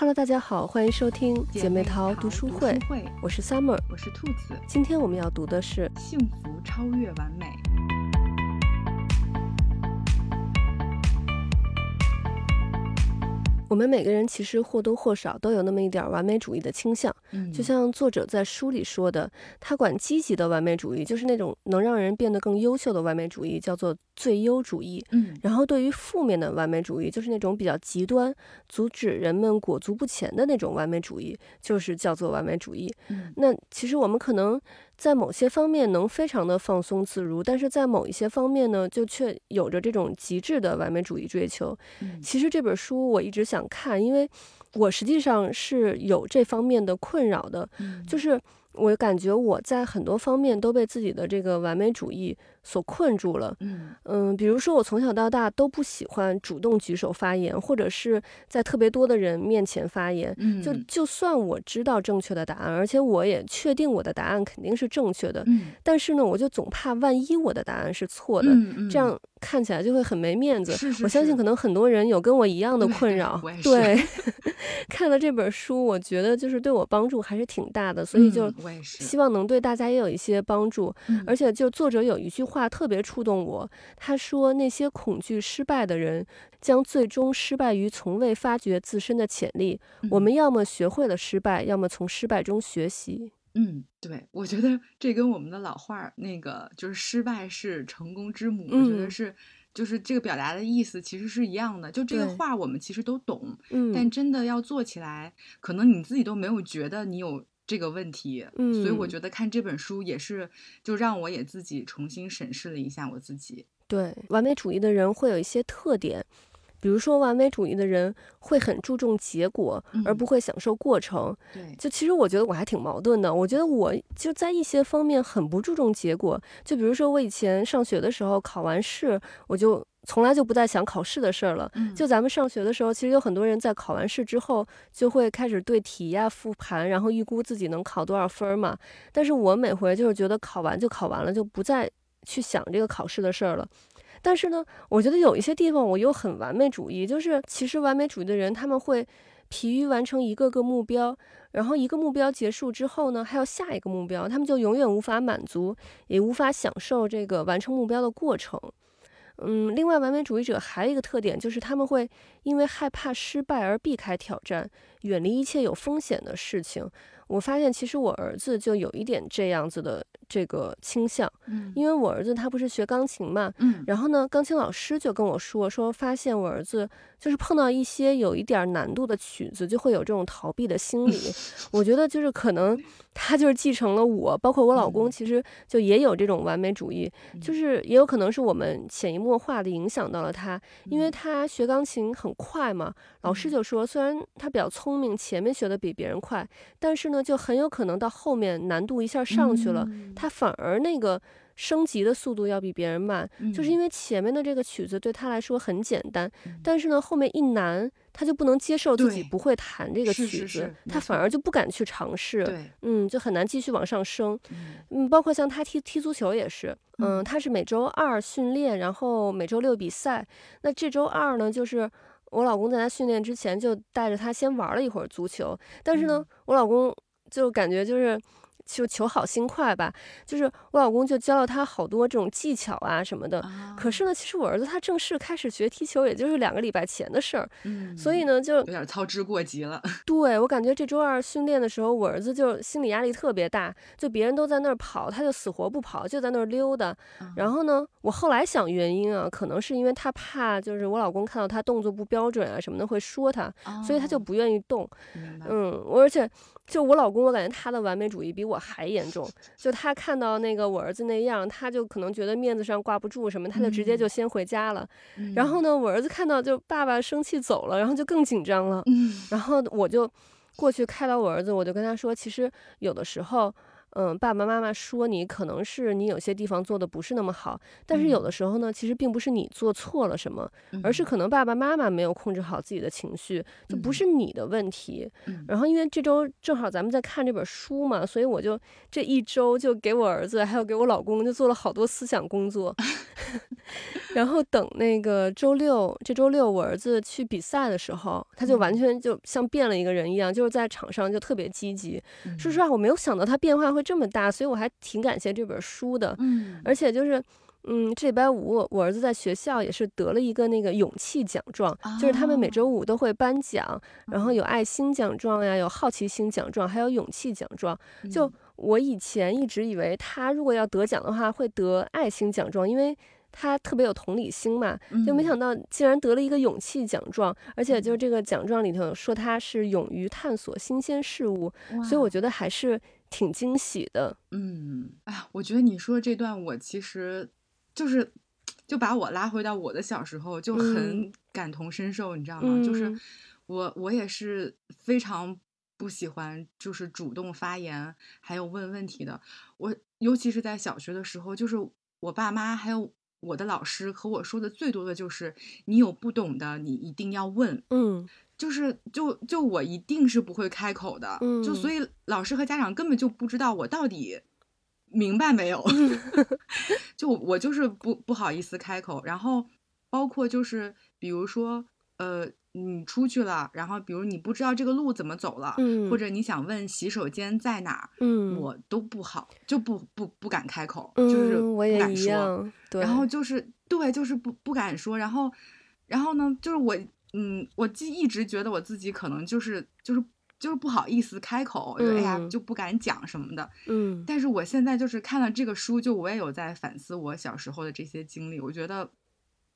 Hello，大家好，欢迎收听姐妹淘读书会，我是 Summer，我是兔子。今天我们要读的是《幸福超越完美》。我们每个人其实或多或少都有那么一点完美主义的倾向，嗯，就像作者在书里说的，他管积极的完美主义，就是那种能让人变得更优秀的完美主义，叫做最优主义。嗯，然后对于负面的完美主义，就是那种比较极端，阻止人们裹足不前的那种完美主义，就是叫做完美主义。嗯，那其实我们可能。在某些方面能非常的放松自如，但是在某一些方面呢，就却有着这种极致的完美主义追求。其实这本书我一直想看，因为我实际上是有这方面的困扰的，就是。我感觉我在很多方面都被自己的这个完美主义所困住了。嗯嗯，比如说我从小到大都不喜欢主动举手发言，或者是在特别多的人面前发言。嗯，就就算我知道正确的答案，而且我也确定我的答案肯定是正确的。嗯，但是呢，我就总怕万一我的答案是错的，这样看起来就会很没面子。是是，我相信可能很多人有跟我一样的困扰。对，看了这本书，我觉得就是对我帮助还是挺大的，所以就。希望能对大家也有一些帮助。而且，就作者有一句话特别触动我，他说：“那些恐惧失败的人，将最终失败于从未发掘自身的潜力。我们要么学会了失败，要么从失败中学习。”嗯，对，我觉得这跟我们的老话那个就是“失败是成功之母”，我觉得是，就是这个表达的意思其实是一样的。就这个话，我们其实都懂，但真的要做起来，可能你自己都没有觉得你有。这个问题，嗯，所以我觉得看这本书也是，就让我也自己重新审视了一下我自己。对，完美主义的人会有一些特点，比如说完美主义的人会很注重结果，而不会享受过程。对，就其实我觉得我还挺矛盾的，我觉得我就在一些方面很不注重结果，就比如说我以前上学的时候考完试我就。从来就不再想考试的事儿了。就咱们上学的时候，其实有很多人在考完试之后就会开始对题呀复盘，然后预估自己能考多少分嘛。但是我每回就是觉得考完就考完了，就不再去想这个考试的事儿了。但是呢，我觉得有一些地方我又很完美主义，就是其实完美主义的人他们会疲于完成一个个目标，然后一个目标结束之后呢，还有下一个目标，他们就永远无法满足，也无法享受这个完成目标的过程。嗯，另外，完美主义者还有一个特点，就是他们会因为害怕失败而避开挑战，远离一切有风险的事情。我发现，其实我儿子就有一点这样子的。这个倾向，嗯，因为我儿子他不是学钢琴嘛，嗯，然后呢，钢琴老师就跟我说，说发现我儿子就是碰到一些有一点难度的曲子，就会有这种逃避的心理。我觉得就是可能他就是继承了我，包括我老公，其实就也有这种完美主义，就是也有可能是我们潜移默化的影响到了他，因为他学钢琴很快嘛，老师就说，虽然他比较聪明，前面学的比别人快，但是呢，就很有可能到后面难度一下上去了。他反而那个升级的速度要比别人慢，就是因为前面的这个曲子对他来说很简单，但是呢后面一难，他就不能接受自己不会弹这个曲子，他反而。就不敢去尝试，嗯，就很难继续往上升。嗯，包括像他踢踢足球也是，嗯，他是每周二训练，然后每周六比赛。那这周二呢，就是我老公在他训练之前就带着他先玩了一会儿足球，但是呢，我老公就感觉就是。就求好心快吧，就是我老公就教了他好多这种技巧啊什么的。可是呢，其实我儿子他正式开始学踢球，也就是两个礼拜前的事儿。嗯，所以呢，就有点操之过急了。对我感觉这周二训练的时候，我儿子就心理压力特别大，就别人都在那儿跑，他就死活不跑，就在那儿溜达。然后呢，我后来想原因啊，可能是因为他怕就是我老公看到他动作不标准啊什么的会说他，所以他就不愿意动。嗯，我而且。就我老公，我感觉他的完美主义比我还严重。就他看到那个我儿子那样，他就可能觉得面子上挂不住什么，他就直接就先回家了。然后呢，我儿子看到就爸爸生气走了，然后就更紧张了。然后我就过去开导我儿子，我就跟他说，其实有的时候，嗯，爸爸妈妈说你可能是你有些地方做的不是那么好，但是有的时候呢，其实并不是你做错了什么，而是可能爸爸妈妈没有控制好自己的情绪，就不是你的问题。然后因为这周正好咱们在看这本书嘛，所以我就这一周就给我儿子还有给我老公就做了好多思想工作。然后等那个周六，这周六我儿子去比赛的时候，他就完全就像变了一个人一样，就是在场上就特别积极。说实话，我没有想到他变化会这么大，所以我还挺感谢这本书的。嗯，而且就是，嗯，这礼拜五我儿子在学校也是得了一个那个勇气奖状，就是他们每周五都会颁奖，然后有爱心奖状呀，有好奇心奖状，还有勇气奖状。就我以前一直以为他如果要得奖的话会得爱心奖状，因为。他特别有同理心嘛，就没想到竟然得了一个勇气奖状，而且就是这个奖状里头说他是勇于探索新鲜事物，所以我觉得还是挺惊喜的。嗯，哎呀，我觉得你说这段我其实就是就把我拉回到我的小时候，就很感同身受，你知道吗？就是我我也是非常不喜欢就是主动发言还有问问题的，我尤其是在小学的时候，就是我爸妈还有。我的老师和我说的最多的就是，你有不懂的，你一定要问。嗯，就是就就我一定是不会开口的。嗯，就所以老师和家长根本就不知道我到底明白没有。就我就是不不好意思开口，然后包括就是比如说呃。你出去了，然后比如你不知道这个路怎么走了，嗯，或者你想问洗手间在哪我都不好，就不不不敢开口，就是不敢说，对，然后就是对，就是不不敢说，然后，然后呢，就是我，嗯，我既一直觉得我自己可能就是就是就是不好意思开口，哎呀，就不敢讲什么的，嗯，但是我现在就是看了这个书，就我也有在反思我小时候的这些经历，我觉得。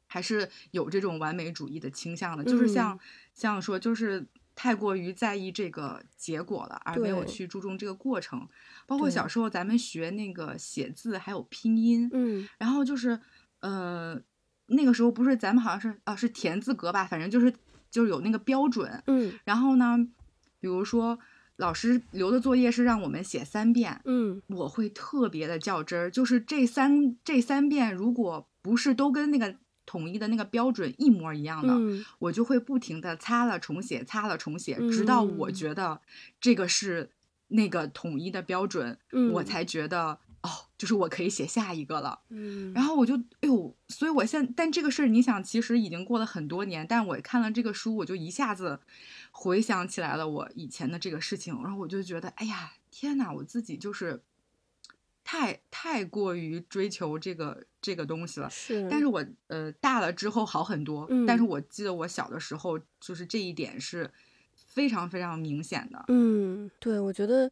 还是有这种完美主义的倾向的，就是像像说，就是太过于在意这个结果了，而没有去注重这个过程。包括小时候咱们学那个写字还有拼音，嗯，然后就是呃那个时候不是咱们好像是啊是田字格吧，反正就是就是有那个标准，嗯，然后呢，比如说老师留的作业是让我们写三遍，嗯，我会特别的较真儿，就是这三这三遍如果不是都跟那个。统一的那个标准一模一样的，我就会不停的擦了重写，擦了重写，直到我觉得这个是那个统一的标准，我才觉得哦，就是我可以写下一个了。嗯，然后我就哎呦，所以我现但这个事儿，你想，其实已经过了很多年，但我看了这个书，我就一下子回想起来了我以前的这个事情，然后我就觉得，哎呀，天哪，我自己就是。太太过于追求这个这个东西了，是。但是我呃大了之后好很多，嗯。但是我记得我小的时候，就是这一点是非常非常明显的。嗯，对，我觉得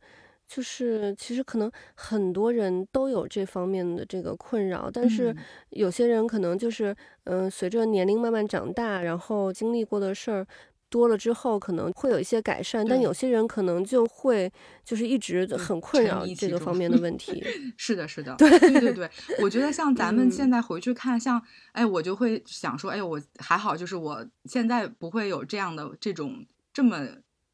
就是其实可能很多人都有这方面的这个困扰，但是有些人可能就是嗯，随着年龄慢慢长大，然后经历过的事儿。多了之后可能会有一些改善，但有些人可能就会就是一直很困扰这个方面的问题。是的，是的，对对对对，我觉得像 咱们现在回去看，像哎，我就会想说，哎，我还好，就是我现在不会有这样的这种这么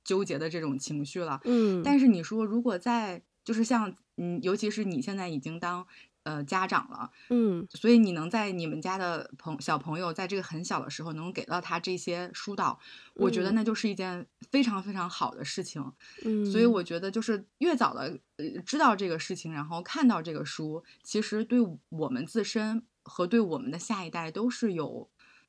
纠结的这种情绪了。嗯，但是你说如果在就是像嗯，尤其是你现在已经当。呃，家长了，嗯，所以你能在你们家的朋小朋友在这个很小的时候能给到他这些疏导，我觉得那就是一件非常非常好的事情，嗯，所以我觉得就是越早的呃知道这个事情，然后看到这个书，其实对我们自身和对我们的下一代都是有。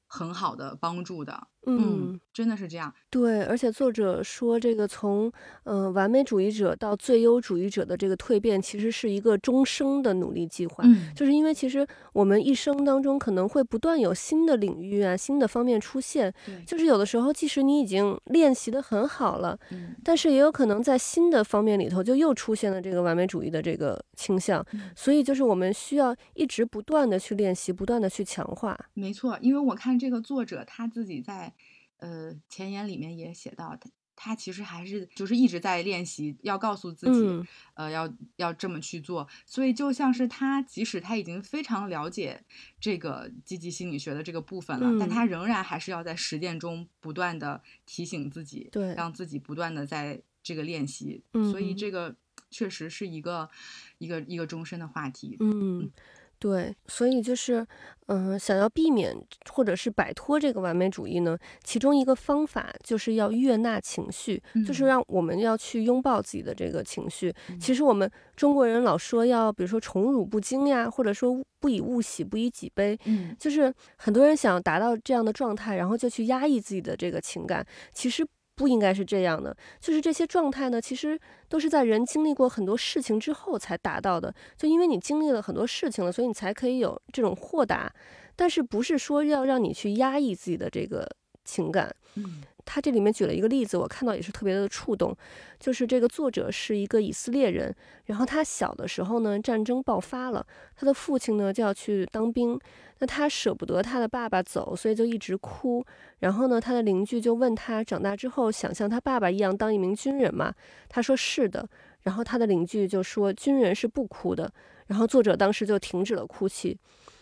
很好的帮助的，嗯，真的是这样。对，而且作者说，这个从嗯完美主义者到最优主义者的这个蜕变，其实是一个终生的努力计划。嗯，就是因为其实我们一生当中可能会不断有新的领域啊、新的方面出现。就是有的时候，即使你已经练习的很好了，嗯，但是也有可能在新的方面里头就又出现了这个完美主义的这个倾向。所以，就是我们需要一直不断的去练习，不断的去强化。没错，因为我看。这个作者他自己在，呃前言里面也写到，他他其实还是就是一直在练习，要告诉自己，呃要要这么去做。所以就像是他，即使他已经非常了解这个积极心理学的这个部分了，但他仍然还是要在实践中不断的提醒自己，对，让自己不断的在这个练习。所以这个确实是一个一个一个终身的话题。嗯。对，所以就是，嗯，想要避免或者是摆脱这个完美主义呢，其中一个方法就是要悦纳情绪，就是让我们要去拥抱自己的这个情绪。其实我们中国人老说要，比如说宠辱不惊呀，或者说不以物喜，不以己悲，嗯，就是很多人想要达到这样的状态，然后就去压抑自己的这个情感，其实。不应该是这样的，就是这些状态呢，其实都是在人经历过很多事情之后才达到的。就因为你经历了很多事情了，所以你才可以有这种豁达。但是不是说要让你去压抑自己的这个情感？嗯。他这里面举了一个例子，我看到也是特别的触动，就是这个作者是一个以色列人，然后他小的时候呢，战争爆发了，他的父亲呢就要去当兵，那他舍不得他的爸爸走，所以就一直哭。然后呢，他的邻居就问他，长大之后想像他爸爸一样当一名军人吗？他说是的。然后他的邻居就说，军人是不哭的。然后作者当时就停止了哭泣。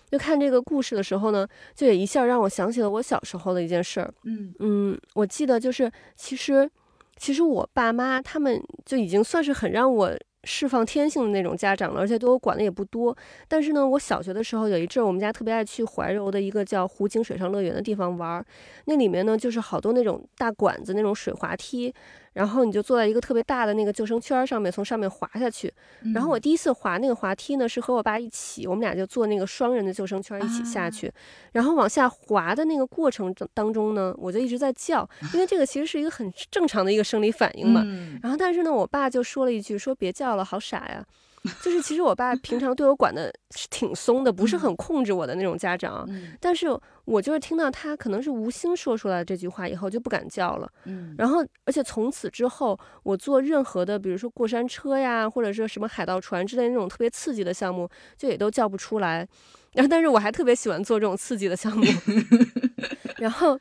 就看这个故事的时候呢，就也一下让我想起了我小时候的一件事儿。嗯嗯，我记得就是其实，其实我爸妈他们就已经算是很让我释放天性的那种家长了，而且对我管的也不多。但是呢，我小学的时候有一阵儿，我们家特别爱去怀柔的一个叫湖景水上乐园的地方玩儿，那里面呢就是好多那种大管子那种水滑梯。然后你就坐在一个特别大的那个救生圈上面，从上面滑下去。然后我第一次滑那个滑梯呢，是和我爸一起，我们俩就坐那个双人的救生圈一起下去。然后往下滑的那个过程当中呢，我就一直在叫，因为这个其实是一个很正常的一个生理反应嘛。然后但是呢，我爸就说了一句，说别叫了，好傻呀。就是其实我爸平常对我管的是挺松的，不是很控制我的那种家长。但是我就是听到他可能是无心说出来这句话以后，就不敢叫了。嗯，然后而且从此之后，我坐任何的，比如说过山车呀，或者是什么海盗船之类那种特别刺激的项目，就也都叫不出来。然后但是我还特别喜欢做这种刺激的项目。然后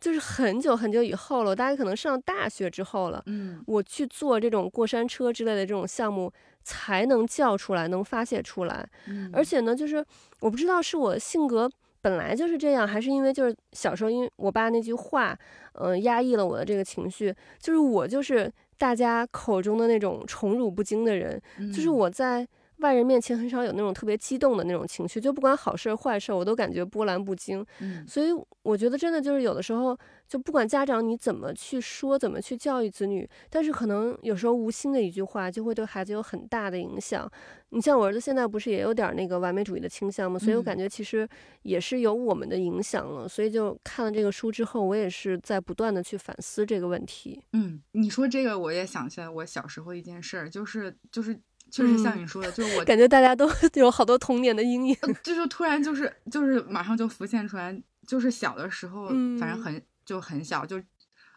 就是很久很久以后了，大概可能上大学之后了。嗯，我去做这种过山车之类的这种项目。才能叫出来，能发泄出来。而且呢，就是我不知道是我性格本来就是这样，还是因为就是小时候因为我爸那句话，嗯，压抑了我的这个情绪。就是我就是大家口中的那种宠辱不惊的人，就是我在。外人面前很少有那种特别激动的那种情绪，就不管好事坏事，我都感觉波澜不惊。嗯，所以我觉得真的就是有的时候，就不管家长你怎么去说，怎么去教育子女，但是可能有时候无心的一句话就会对孩子有很大的影响。你像我儿子现在不是也有点那个完美主义的倾向吗？所以我感觉其实也是有我们的影响了。所以就看了这个书之后，我也是在不断的去反思这个问题。嗯，你说这个我也想起来我小时候一件事儿，就是就是。确实像你说的，就是我感觉大家都 有好多童年的阴影，就是突然就是就是马上就浮现出来，就是小的时候，反正很就很小，就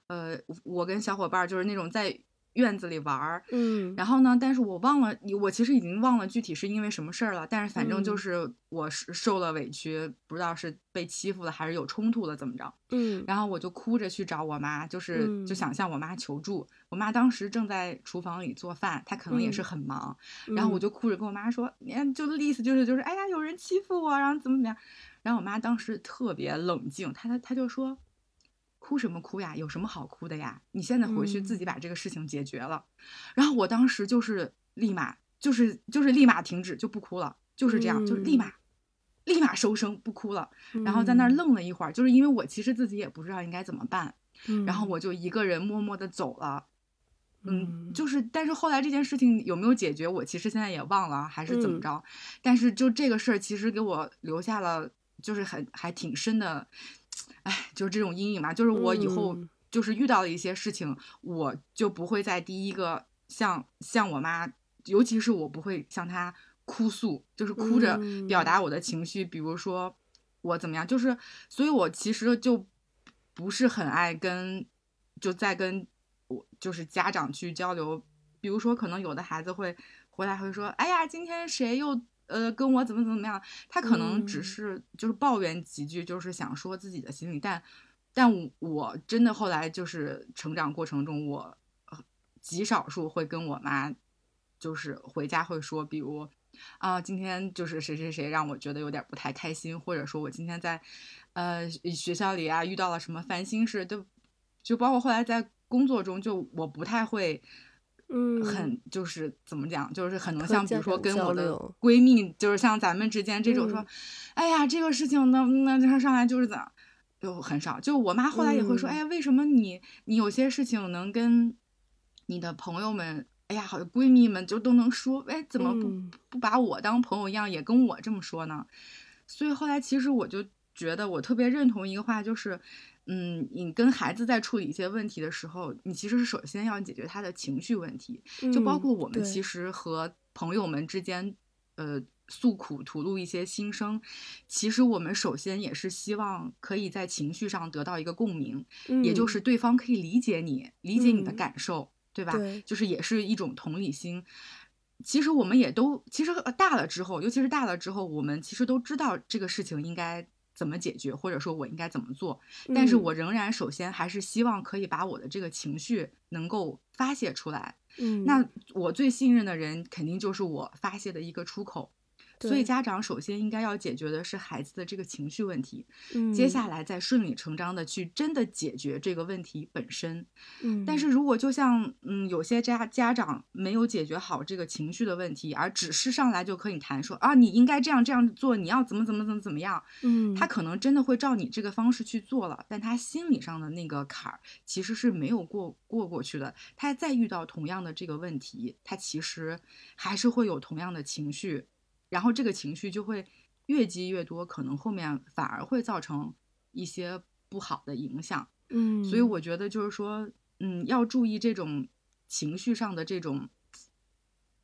呃，我跟小伙伴就是那种在。院子里玩儿，嗯，然后呢？但是我忘了，我其实已经忘了具体是因为什么事儿了。但是反正就是我是受了委屈，不知道是被欺负了还是有冲突了，怎么着？嗯，然后我就哭着去找我妈，就是就想向我妈求助。我妈当时正在厨房里做饭，她可能也是很忙。然后我就哭着跟我妈说：“你看，就意思就是就是，哎呀，有人欺负我，然后怎么怎么样。”然后我妈当时特别冷静，她她她就说。哭什么哭呀？有什么好哭的呀？你现在回去自己把这个事情解决了。然后我当时就是立马就是就是立马停止就不哭了，就是这样，就是立马立马收声不哭了。然后在那儿愣了一会儿，就是因为我其实自己也不知道应该怎么办。然后我就一个人默默的走了。嗯，就是但是后来这件事情有没有解决，我其实现在也忘了还是怎么着。但是就这个事儿，其实给我留下了就是很还挺深的。哎，就是这种阴影嘛，就是我以后就是遇到了一些事情，我就不会在第一个向向我妈，尤其是我不会向她哭诉，就是哭着表达我的情绪，比如说我怎么样，就是所以，我其实就不是很爱跟就在跟我就是家长去交流，比如说可能有的孩子会回来会说，哎呀，今天谁又。呃，跟我怎么怎么样？他可能只是就是抱怨几句，就是想说自己的心里。但，但我真的后来就是成长过程中，我极少数会跟我妈，就是回家会说，比如啊，今天就是谁谁谁让我觉得有点不太开心，或者说我今天在呃学校里啊遇到了什么烦心事，都就包括后来在工作中，就我不太会。嗯，很就是怎么讲，就是很能像比如说跟我的闺蜜，就是像咱们之间这种说，哎呀，这个事情那那他上来就是怎样，就很少。就我妈后来也会说，哎呀，为什么你你有些事情能跟你的朋友们，哎呀，好闺蜜们就都能说，哎，怎么不不把我当朋友一样也跟我这么说呢？所以后来其实我就觉得我特别认同一个话，就是。嗯，你跟孩子在处理一些问题的时候，你其实是首先要解决他的情绪问题，就包括我们其实和朋友们之间，呃，诉苦吐露一些心声，其实我们首先也是希望可以在情绪上得到一个共鸣，也就是对方可以理解你，理解你的感受，对吧？就是也是一种同理心。其实我们也都，其实大了之后，尤其是大了之后，我们其实都知道这个事情应该。怎么解决，或者说我应该怎么做？但是我仍然首先还是希望可以把我的这个情绪能够发泄出来。嗯，那我最信任的人肯定就是我发泄的一个出口。所以家长首先应该要解决的是孩子的这个情绪问题，嗯，接下来再顺理成章的去真的解决这个问题本身，嗯，但是如果就像嗯有些家家长没有解决好这个情绪的问题，而只是上来就和你谈说啊你应该这样这样做，你要怎么怎么怎么怎么样，嗯，他可能真的会照你这个方式去做了，但他心理上的那个坎儿其实是没有过过过去的，他再遇到同样的这个问题，他其实还是会有同样的情绪。然后这个情绪就会越积越多，可能后面反而会造成一些不好的影响。嗯，所以我觉得就是说，嗯，要注意这种情绪上的这种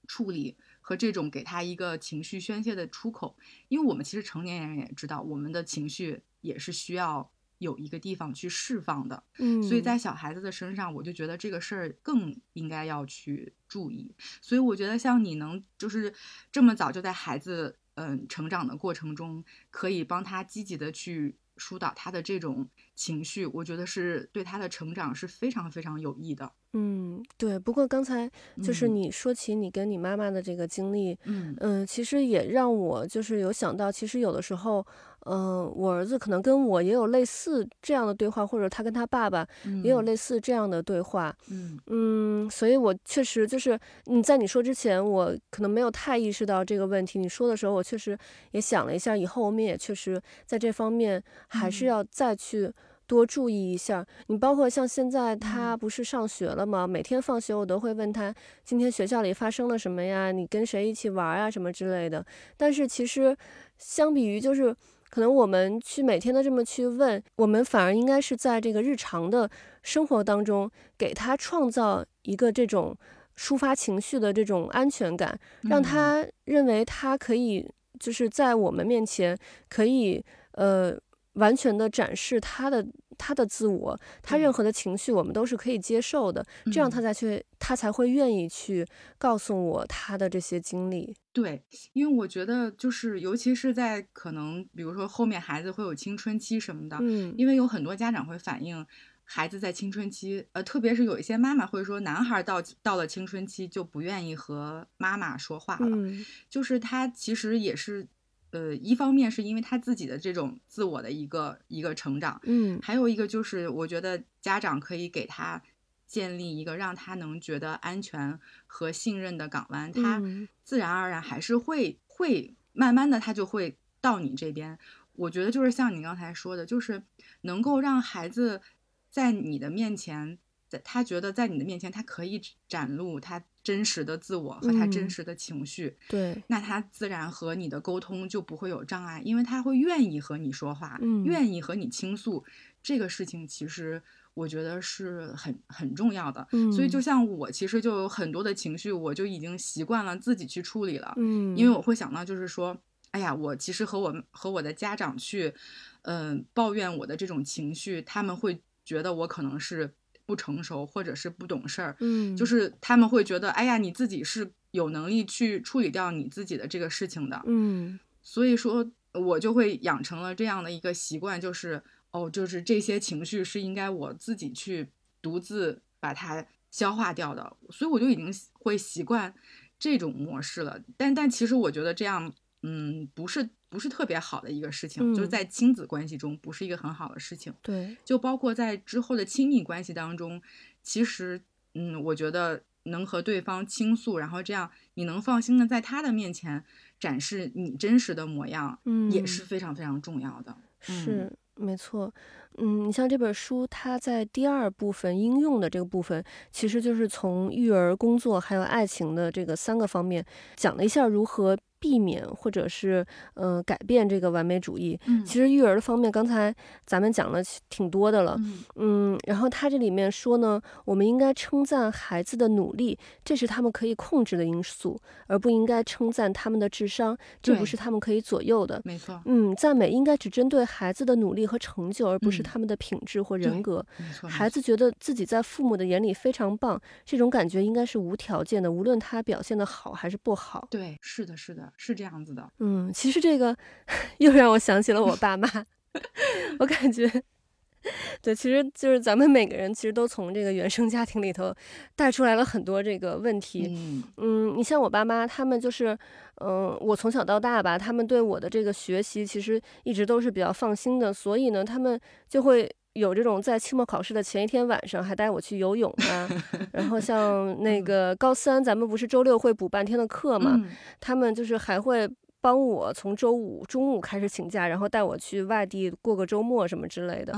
处理和这种给他一个情绪宣泄的出口，因为我们其实成年人也知道，我们的情绪也是需要有一个地方去释放的。嗯，所以在小孩子的身上，我就觉得这个事儿更应该要去。注意，所以我觉得像你能就是这么早就在孩子嗯成长的过程中，可以帮他积极的去疏导他的这种情绪，我觉得是对他的成长是非常非常有益的。嗯，对。不过刚才就是你说起你跟你妈妈的这个经历，嗯嗯，其实也让我就是有想到，其实有的时候，嗯，我儿子可能跟我也有类似这样的对话，或者他跟他爸爸也有类似这样的对话。嗯嗯，所以我确实就是你在你说之前，我可能没有太意识到这个问题。你说的时候，我确实也想了一下，以后我们也确实在这方面还是要再去。多注意一下，你包括像现在他不是上学了吗？每天放学我都会问他今天学校里发生了什么呀？你跟谁一起玩啊？什么之类的。但是其实相比于就是可能我们去每天的这么去问，我们反而应该是在这个日常的生活当中给他创造一个这种抒发情绪的这种安全感，让他认为他可以就是在我们面前可以呃。完全的展示他的他的自我，他任何的情绪我们都是可以接受的，这样他才去他才会愿意去告诉我他的这些经历。对，因为我觉得就是尤其是在可能比如说后面孩子会有青春期什么的，嗯，因为有很多家长会反映孩子在青春期，呃，特别是有一些妈妈会说男孩到到了青春期就不愿意和妈妈说话了，就是他其实也是。呃，一方面是因为他自己的这种自我的一个一个成长，嗯，还有一个就是我觉得家长可以给他建立一个让他能觉得安全和信任的港湾，他自然而然还是会会慢慢的他就会到你这边。我觉得就是像你刚才说的，就是能够让孩子在你的面前。在他觉得在你的面前，他可以展露他真实的自我和他真实的情绪，对，那他自然和你的沟通就不会有障碍，因为他会愿意和你说话，嗯，愿意和你倾诉。这个事情其实我觉得是很很重要的，嗯，所以就像我其实就有很多的情绪，我就已经习惯了自己去处理了，嗯，因为我会想到就是说，哎呀，我其实和我和我的家长去，嗯，抱怨我的这种情绪，他们会觉得我可能是。不成熟或者是不懂事儿，嗯，就是他们会觉得，哎呀，你自己是有能力去处理掉你自己的这个事情的，嗯，所以说，我就会养成了这样的一个习惯，就是哦，就是这些情绪是应该我自己去独自把它消化掉的，所以我就已经会习惯这种模式了。但但其实我觉得这样，嗯，不是。不是特别好的一个事情，就是在亲子关系中不是一个很好的事情。对，就包括在之后的亲密关系当中，其实，嗯，我觉得能和对方倾诉，然后这样你能放心的在他的面前展示你真实的模样，嗯，也是非常非常重要的。是，没错。嗯，你像这本书，它在第二部分应用的这个部分，其实就是从育儿、工作还有爱情的这个三个方面，讲了一下如何。避免或者是嗯改变这个完美主义。嗯，其实育儿的方面，刚才咱们讲了挺多的了。嗯嗯，然后他这里面说呢，我们应该称赞孩子的努力，这是他们可以控制的因素，而不应该称赞他们的智商，这不是他们可以左右的。没错。嗯，赞美应该只针对孩子的努力和成就，而不是他们的品质或人格。没错。孩子觉得自己在父母的眼里非常棒，这种感觉应该是无条件的，无论他表现的好还是不好。对，是的，是的。是这样子的，嗯，其实这个 又让我想起了我爸妈，我感觉，对，其实就是咱们每个人其实都从这个原生家庭里头带出来了很多这个问题，嗯。嗯，你像我爸妈，他们就是，嗯，我从小到大吧，他们对我的这个学习其实一直都是比较放心的，所以呢，他们就会。有这种在期末考试的前一天晚上还带我去游泳啊，然后像 那个高三，咱们不是周六会补半天的课嘛，他们就是还会帮我从周五中午开始请假，然后带我去外地过个周末什么之类的。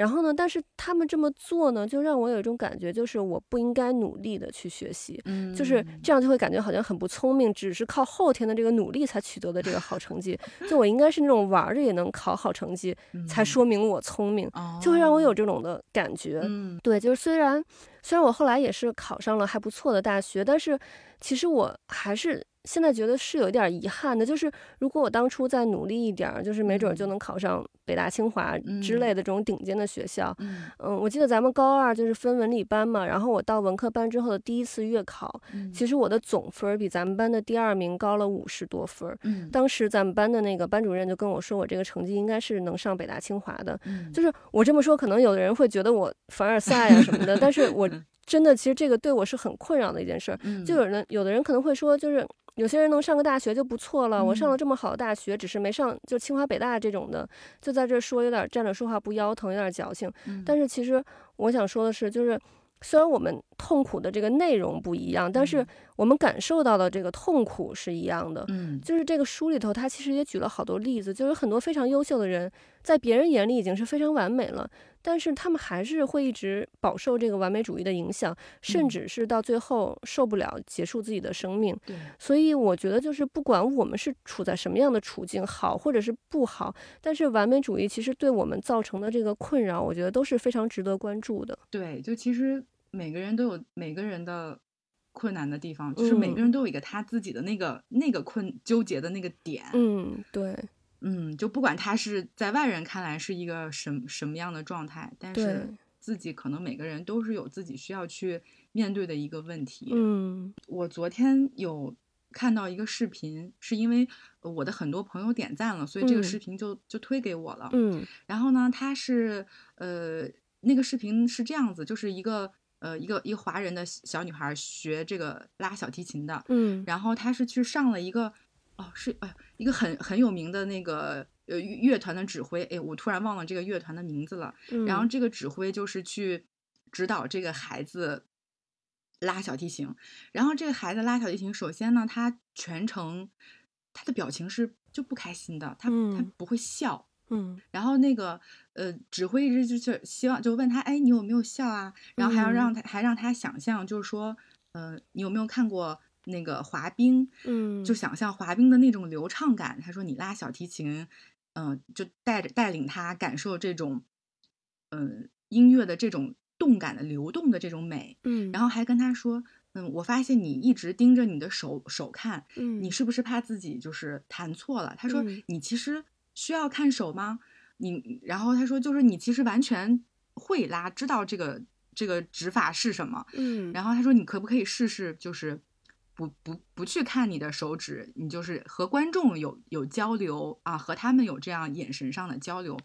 然后呢？但是他们这么做呢，就让我有一种感觉，就是我不应该努力的去学习，嗯，就是这样就会感觉好像很不聪明，只是靠后天的这个努力才取得的这个好成绩。就我应该是那种玩着也能考好成绩，才说明我聪明，就会让我有这种的感觉。嗯，对，就是虽然虽然我后来也是考上了还不错的大学，但是其实我还是。现在觉得是有一点遗憾的，就是如果我当初再努力一点，就是没准就能考上北大、清华之类的这种顶尖的学校。嗯，我记得咱们高二就是分文理班嘛，然后我到文科班之后的第一次月考，其实我的总分比咱们班的第二名高了五十多分。嗯，当时咱们班的那个班主任就跟我说，我这个成绩应该是能上北大、清华的。嗯，就是我这么说，可能有的人会觉得我凡尔赛啊什么的，但是我 真的其实这个对我是很困扰的一件事。就有人有的人可能会说，就是。有些人能上个大学就不错了，我上了这么好的大学，只是没上就清华北大这种的，就在这说有点站着说话不腰疼，有点矫情。但是其实我想说的是，就是虽然我们痛苦的这个内容不一样，但是我们感受到的这个痛苦是一样的。嗯，就是这个书里头，他其实也举了好多例子，就是很多非常优秀的人，在别人眼里已经是非常完美了。但是他们还是会一直饱受这个完美主义的影响，甚至是到最后受不了，结束自己的生命。对，所以我觉得就是不管我们是处在什么样的处境，好或者是不好，但是完美主义其实对我们造成的这个困扰，我觉得都是非常值得关注的。对，就其实每个人都有每个人的困难的地方，就是每个人都有一个他自己的那个那个困纠结的那个点。嗯，对。嗯，就不管他是在外人看来是一个什什么样的状态，但是自己可能每个人都是有自己需要去面对的一个问题。嗯，我昨天有看到一个视频，是因为我的很多朋友点赞了，所以这个视频就就推给我了。嗯，然后呢，他是呃那个视频是这样子，就是一个呃一个一个华人的小女孩学这个拉小提琴的。嗯，然后她是去上了一个。哦，是哎，一个很很有名的那个呃乐团的指挥，哎，我突然忘了这个乐团的名字了。然后这个指挥就是去指导这个孩子拉小提琴。然后这个孩子拉小提琴，首先呢，他全程他的表情是就不开心的，他他不会笑。嗯。然后那个呃指挥一直就是希望就问他，哎，你有没有笑啊？然后还要让他还让他想象，就是说，呃，你有没有看过？那个滑冰，嗯，就想象滑冰的那种流畅感。他说：“你拉小提琴，嗯，就带着带领他感受这种，嗯，音乐的这种动感的流动的这种美。”嗯，然后还跟他说：“嗯，我发现你一直盯着你的手手看，嗯，你是不是怕自己就是弹错了？”他说：“你其实需要看手吗？你，然后他说就是你其实完全会拉，知道这个这个指法是什么。嗯，然后他说你可不可以试试就是。”不不不去看你的手指，你就是和观众有有交流啊，和他们有这样眼神上的交流，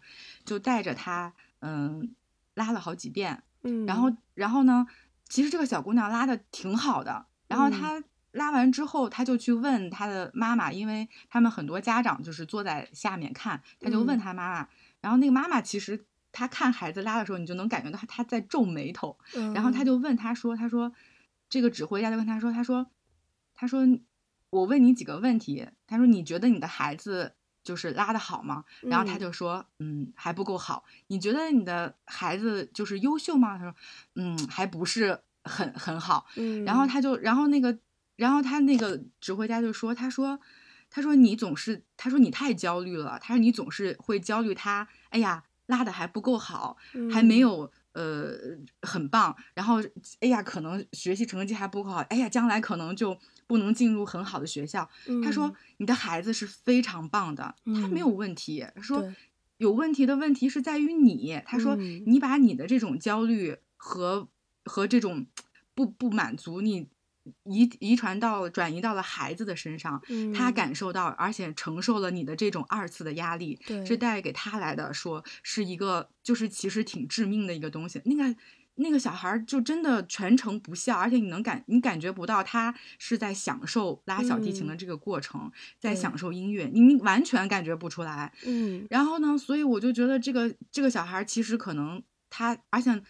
就带着他嗯拉了好几遍，嗯，然后然后呢，其实这个小姑娘拉的挺好的，然后她拉完之后，她就去问她的妈妈，因为他们很多家长就是坐在下面看，她就问她妈妈，然后那个妈妈其实她看孩子拉的时候，你就能感觉到她在皱眉头，然后她就问她说，她说。这个指挥家就跟她说：“她说，他说，我问你几个问题。他说，你觉得你的孩子就是拉的好吗？然后他就说，嗯，还不够好。你觉得你的孩子就是优秀吗？他说，嗯，还不是很很好。然后他就，然后那个，然后他那个指挥家就说，他说，他说你总是，他说你太焦虑了。他说你总是会焦虑他，哎呀，拉的还不够好，还没有。”呃，很棒。然后，哎呀，可能学习成绩还不够好。哎呀，将来可能就不能进入很好的学校。他说，你的孩子是非常棒的，他没有问题。说有问题的问题是在于你。他说，你把你的这种焦虑和和这种不不满足你。遗遗传到转移到了孩子的身上，他感受到，而且承受了你的这种二次的压力，是带给他来的，说是一个就是其实挺致命的一个东西。那个那个小孩就真的全程不笑，而且你能感你感觉不到他是在享受拉小提琴的这个过程，在享受音乐，你完全感觉不出来。嗯，然后呢，所以我就觉得这个这个小孩其实可能他，而且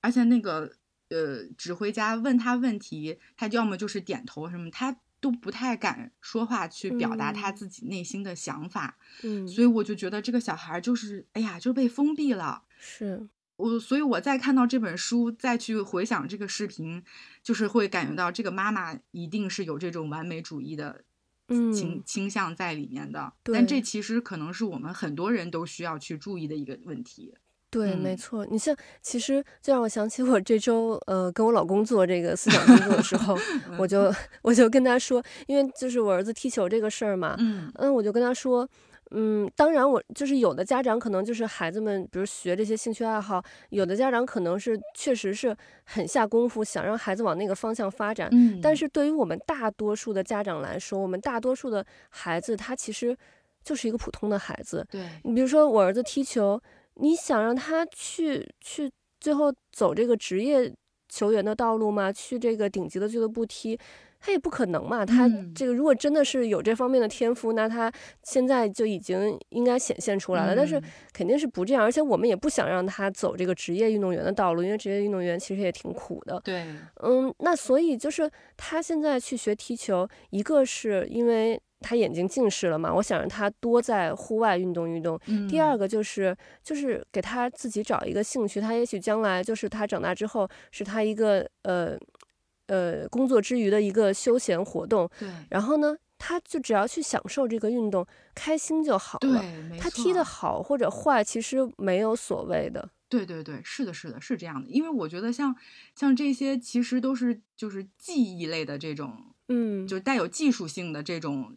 而且那个。呃，指挥家问他问题，他要么就是点头什么，他都不太敢说话去表达他自己内心的想法。嗯，所以我就觉得这个小孩就是，哎呀，就被封闭了。是我，所以我再看到这本书，再去回想这个视频，就是会感觉到这个妈妈一定是有这种完美主义的倾倾向在里面的。但这其实可能是我们很多人都需要去注意的一个问题。对，没错。你像，其实就让我想起我这周，呃，跟我老公做这个思想工作的时候，我就我就跟他说，因为就是我儿子踢球这个事儿嘛，嗯嗯，我就跟他说，嗯，当然我就是有的家长可能就是孩子们，比如学这些兴趣爱好，有的家长可能是确实是很下功夫，想让孩子往那个方向发展。嗯，但是对于我们大多数的家长来说，我们大多数的孩子他其实就是一个普通的孩子。对你比如说我儿子踢球。你想让他去去最后走这个职业球员的道路吗？去这个顶级的俱乐部踢，他也不可能嘛。他这个如果真的是有这方面的天赋，那他现在就已经应该显现出来了。但是肯定是不这样，而且我们也不想让他走这个职业运动员的道路，因为职业运动员其实也挺苦的。对，嗯，那所以就是他现在去学踢球，一个是因为。他眼睛近视了嘛？我想让他多在户外运动运动。第二个就是，就是给他自己找一个兴趣。他也许将来就是他长大之后，是他一个呃呃工作之余的一个休闲活动。对。然后呢，他就只要去享受这个运动，开心就好了。对，他踢得好或者坏，其实没有所谓的。对对对，是的，是的，是这样的。因为我觉得像像这些，其实都是就是技艺类的这种，嗯，就带有技术性的这种。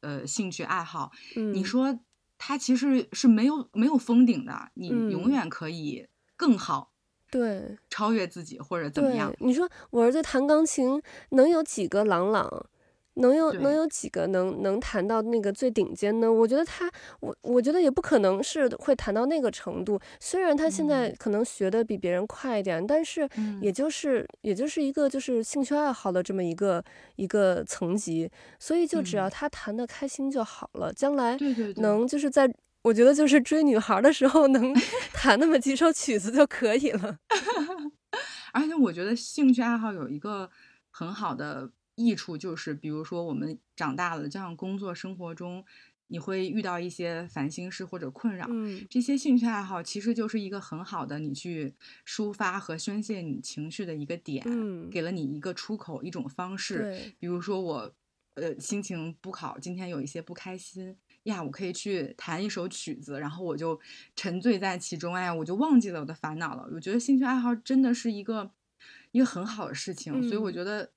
呃，兴趣爱好，你说他其实是没有没有封顶的，你永远可以更好，对，超越自己或者怎么样。你说我儿子弹钢琴，能有几个朗朗？能有能有几个能能弹到那个最顶尖呢？我觉得他，我我觉得也不可能是会弹到那个程度。虽然他现在可能学的比别人快一点，但是也就是也就是一个就是兴趣爱好的这么一个一个层级。所以就只要他弹的开心就好了，将来能就是在我觉得就是追女孩的时候能 弹那么几首曲子就可以了。而且我觉得兴趣爱好有一个很好的。益处就是，比如说我们长大了，这样工作生活中，你会遇到一些烦心事或者困扰，嗯，这些兴趣爱好其实就是一个很好的你去抒发和宣泄你情绪的一个点，嗯，给了你一个出口，一种方式。比如说我，呃，心情不好，今天有一些不开心呀，我可以去弹一首曲子，然后我就沉醉在其中，哎呀，我就忘记了我的烦恼了。我觉得兴趣爱好真的是一个一个很好的事情，所以我觉得。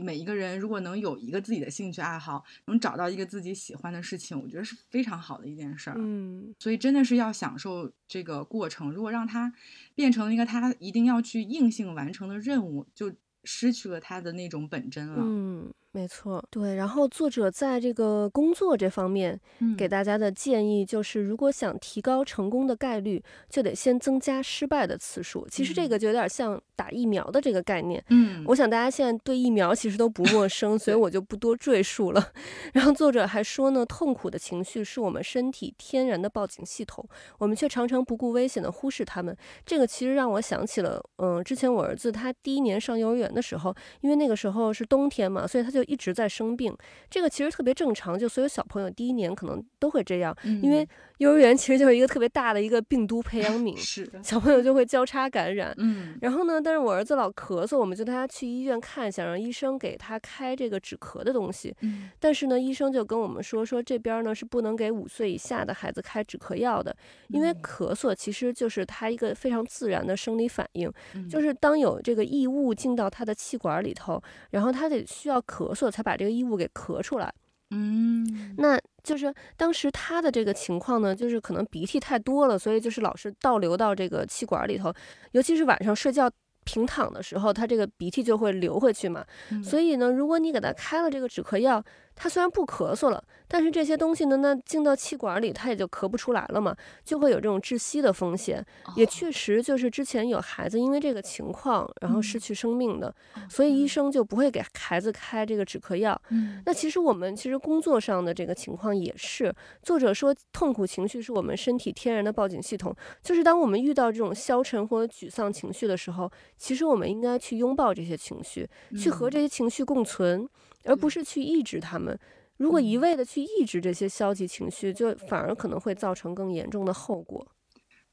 每一个人如果能有一个自己的兴趣爱好，能找到一个自己喜欢的事情，我觉得是非常好的一件事儿。嗯，所以真的是要享受这个过程。如果让他变成一个他一定要去硬性完成的任务，就失去了他的那种本真了。嗯。没错，对。然后作者在这个工作这方面给大家的建议就是，如果想提高成功的概率，就得先增加失败的次数。其实这个就有点像打疫苗的这个概念。嗯，我想大家现在对疫苗其实都不陌生，所以我就不多赘述了。然后作者还说呢，痛苦的情绪是我们身体天然的报警系统，我们却常常不顾危险的忽视它们。这个其实让我想起了，嗯，之前我儿子他第一年上幼儿园的时候，因为那个时候是冬天嘛，所以他就一直在生病。这个其实特别正常，就所有小朋友第一年可能都会这样，因为幼儿园其实就是一个特别大的一个病毒培养皿，是小朋友就会交叉感染。嗯，然后呢，但是我儿子老咳嗽，我们就带他去医院看，想让医生给他开这个止咳的东西。嗯，但是呢，医生就跟我们说，说这边呢是不能给五岁以下的孩子开止咳药的，因为咳嗽其实就是他一个非常自然的生理反应，就是当有这个异物进到他的气管里头，然后他得需要咳嗽才把这个异物给咳出来。嗯，那就是当时他的这个情况呢，就是可能鼻涕太多了，所以就是老是倒流到这个气管里头，尤其是晚上睡觉平躺的时候，他这个鼻涕就会流回去嘛。所以呢，如果你给他开了这个止咳药，他虽然不咳嗽了。但是这些东西呢，那进到气管里，他也就咳不出来了嘛，就会有这种窒息的风险。也确实就是之前有孩子因为这个情况，然后失去生命的，所以医生就不会给孩子开这个止咳药。那其实我们其实工作上的这个情况也是，作者说痛苦情绪是我们身体天然的报警系统，就是当我们遇到这种消沉或者沮丧情绪的时候，其实我们应该去拥抱这些情绪，去和这些情绪共存，而不是去抑制他们。如果一味的去抑制这些消极情绪，就反而可能会造成更严重的后果。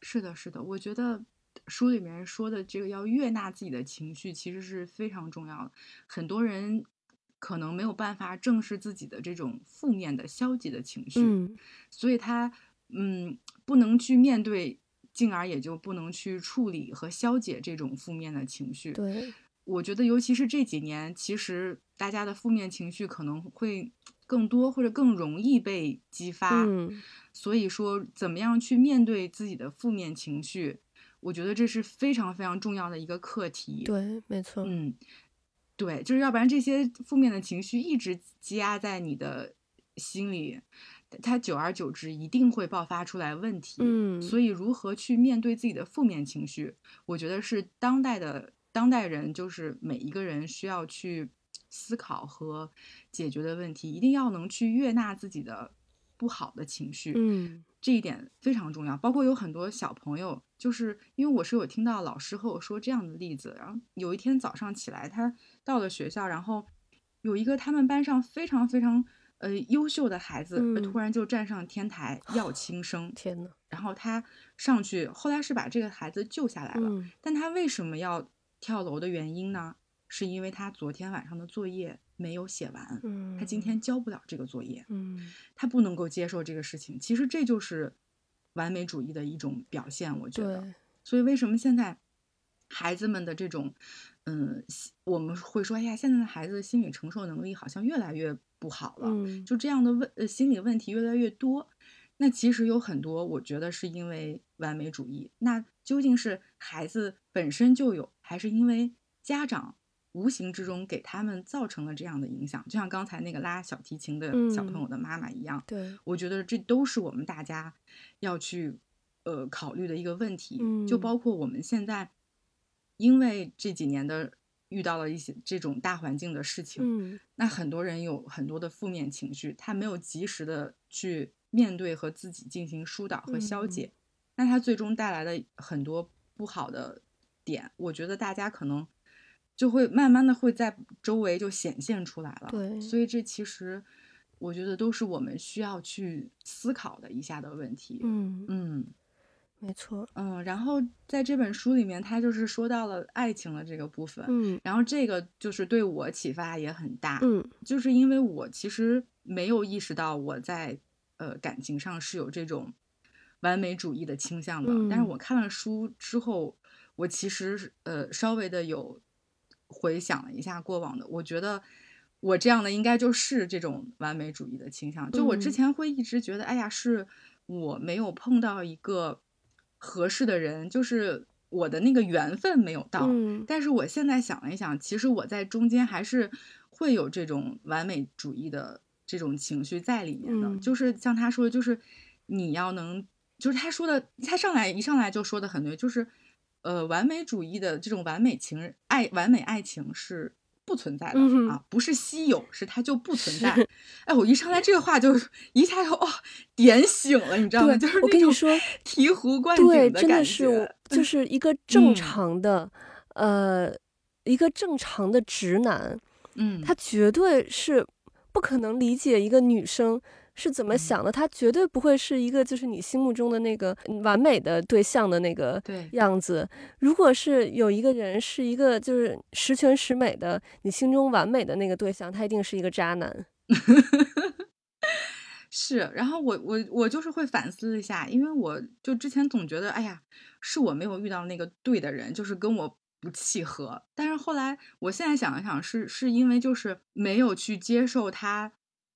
是的，是的，我觉得书里面说的这个要悦纳自己的情绪，其实是非常重要的。很多人可能没有办法正视自己的这种负面的、消极的情绪，所以他嗯不能去面对，进而也就不能去处理和消解这种负面的情绪。对，我觉得尤其是这几年，其实大家的负面情绪可能会。更多或者更容易被激发，所以说怎么样去面对自己的负面情绪，我觉得这是非常非常重要的一个课题。对，没错。嗯，对，就是要不然这些负面的情绪一直积压在你的心里，它久而久之一定会爆发出来问题。嗯，所以如何去面对自己的负面情绪，我觉得是当代的当代人，就是每一个人需要去。思考和解决的问题，一定要能去悦纳自己的不好的情绪，嗯，这一点非常重要。包括有很多小朋友，就是因为我是有听到老师和我说这样的例子，然后有一天早上起来，他到了学校，然后有一个他们班上非常非常呃优秀的孩子，突然就站上天台要轻生，天呐，然后他上去，后来是把这个孩子救下来了，但他为什么要跳楼的原因呢？是因为他昨天晚上的作业没有写完，嗯，他今天交不了这个作业，嗯，他不能够接受这个事情。其实这就是完美主义的一种表现，我觉得。所以为什么现在孩子们的这种，嗯，我们会说，哎呀，现在的孩子的心理承受能力好像越来越不好了，就这样的问，呃，心理问题越来越多。那其实有很多，我觉得是因为完美主义。那究竟是孩子本身就有，还是因为家长？无形之中给他们造成了这样的影响，就像刚才那个拉小提琴的小朋友的妈妈一样。对，我觉得这都是我们大家要去呃考虑的一个问题。就包括我们现在，因为这几年的遇到了一些这种大环境的事情，那很多人有很多的负面情绪，他没有及时的去面对和自己进行疏导和消解，那他最终带来的很多不好的点，我觉得大家可能。就会慢慢的会在周围就显现出来了，对，所以这其实我觉得都是我们需要去思考的一下的问题，嗯。嗯，没错，嗯，然后在这本书里面，他就是说到了爱情的这个部分，嗯，然后这个就是对我启发也很大，嗯，就是因为我其实没有意识到我在呃感情上是有这种完美主义的倾向的，但是我看了书之后，我其实呃稍微的有。回想了一下过往的，我觉得我这样的应该就是这种完美主义的倾向。就我之前会一直觉得，哎呀，是我没有碰到一个合适的人，就是我的那个缘分没有到。但是我现在想了一想，其实我在中间还是。会有这种完美主义的这种情绪在里面的。就是像他说的，就是你要能，就是他说的，他上来一上来就说的很对，就是呃，完美主义的这种完美情人爱，完美爱情是。不存在的啊，不是稀有，是它就不存在。哎，我一上来这个话就一下就哦点醒了，你知道吗？就是我跟你说醍醐灌顶的感觉。真的是，就是一个正常的，呃，一个正常的直男，嗯，他绝对是不可能理解一个女生。是怎么想的？他绝对不会是一个就是你心目中的那个完美的对象的那个样子。如果是有一个人是一个就是十全十美的你心中完美的那个对象，他一定是一个渣男。是，然后我我我就是会反思一下，因为我就之前总觉得，哎呀，是我没有遇到那个对的人，就是跟我不契合。但是后来，我现在想一想，是是因为就是没有去接受他。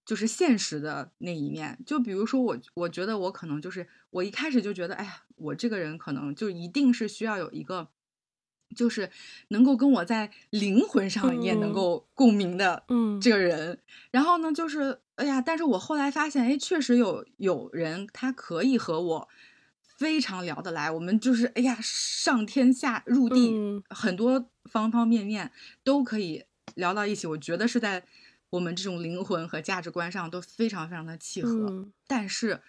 就是现实的那一面，就比如说我，我觉得我可能就是我一开始就觉得，哎呀，我这个人可能就一定是需要有一个，就是能够跟我在灵魂上也能够共鸣的，嗯，这个人。然后呢，就是哎呀，但是我后来发现，哎，确实有有人他可以和我非常聊得来，我们就是哎呀，上天下入地，很多方方面面都可以聊到一起。我觉得是在。我们这种灵魂和价值观上都非常非常的契合，但是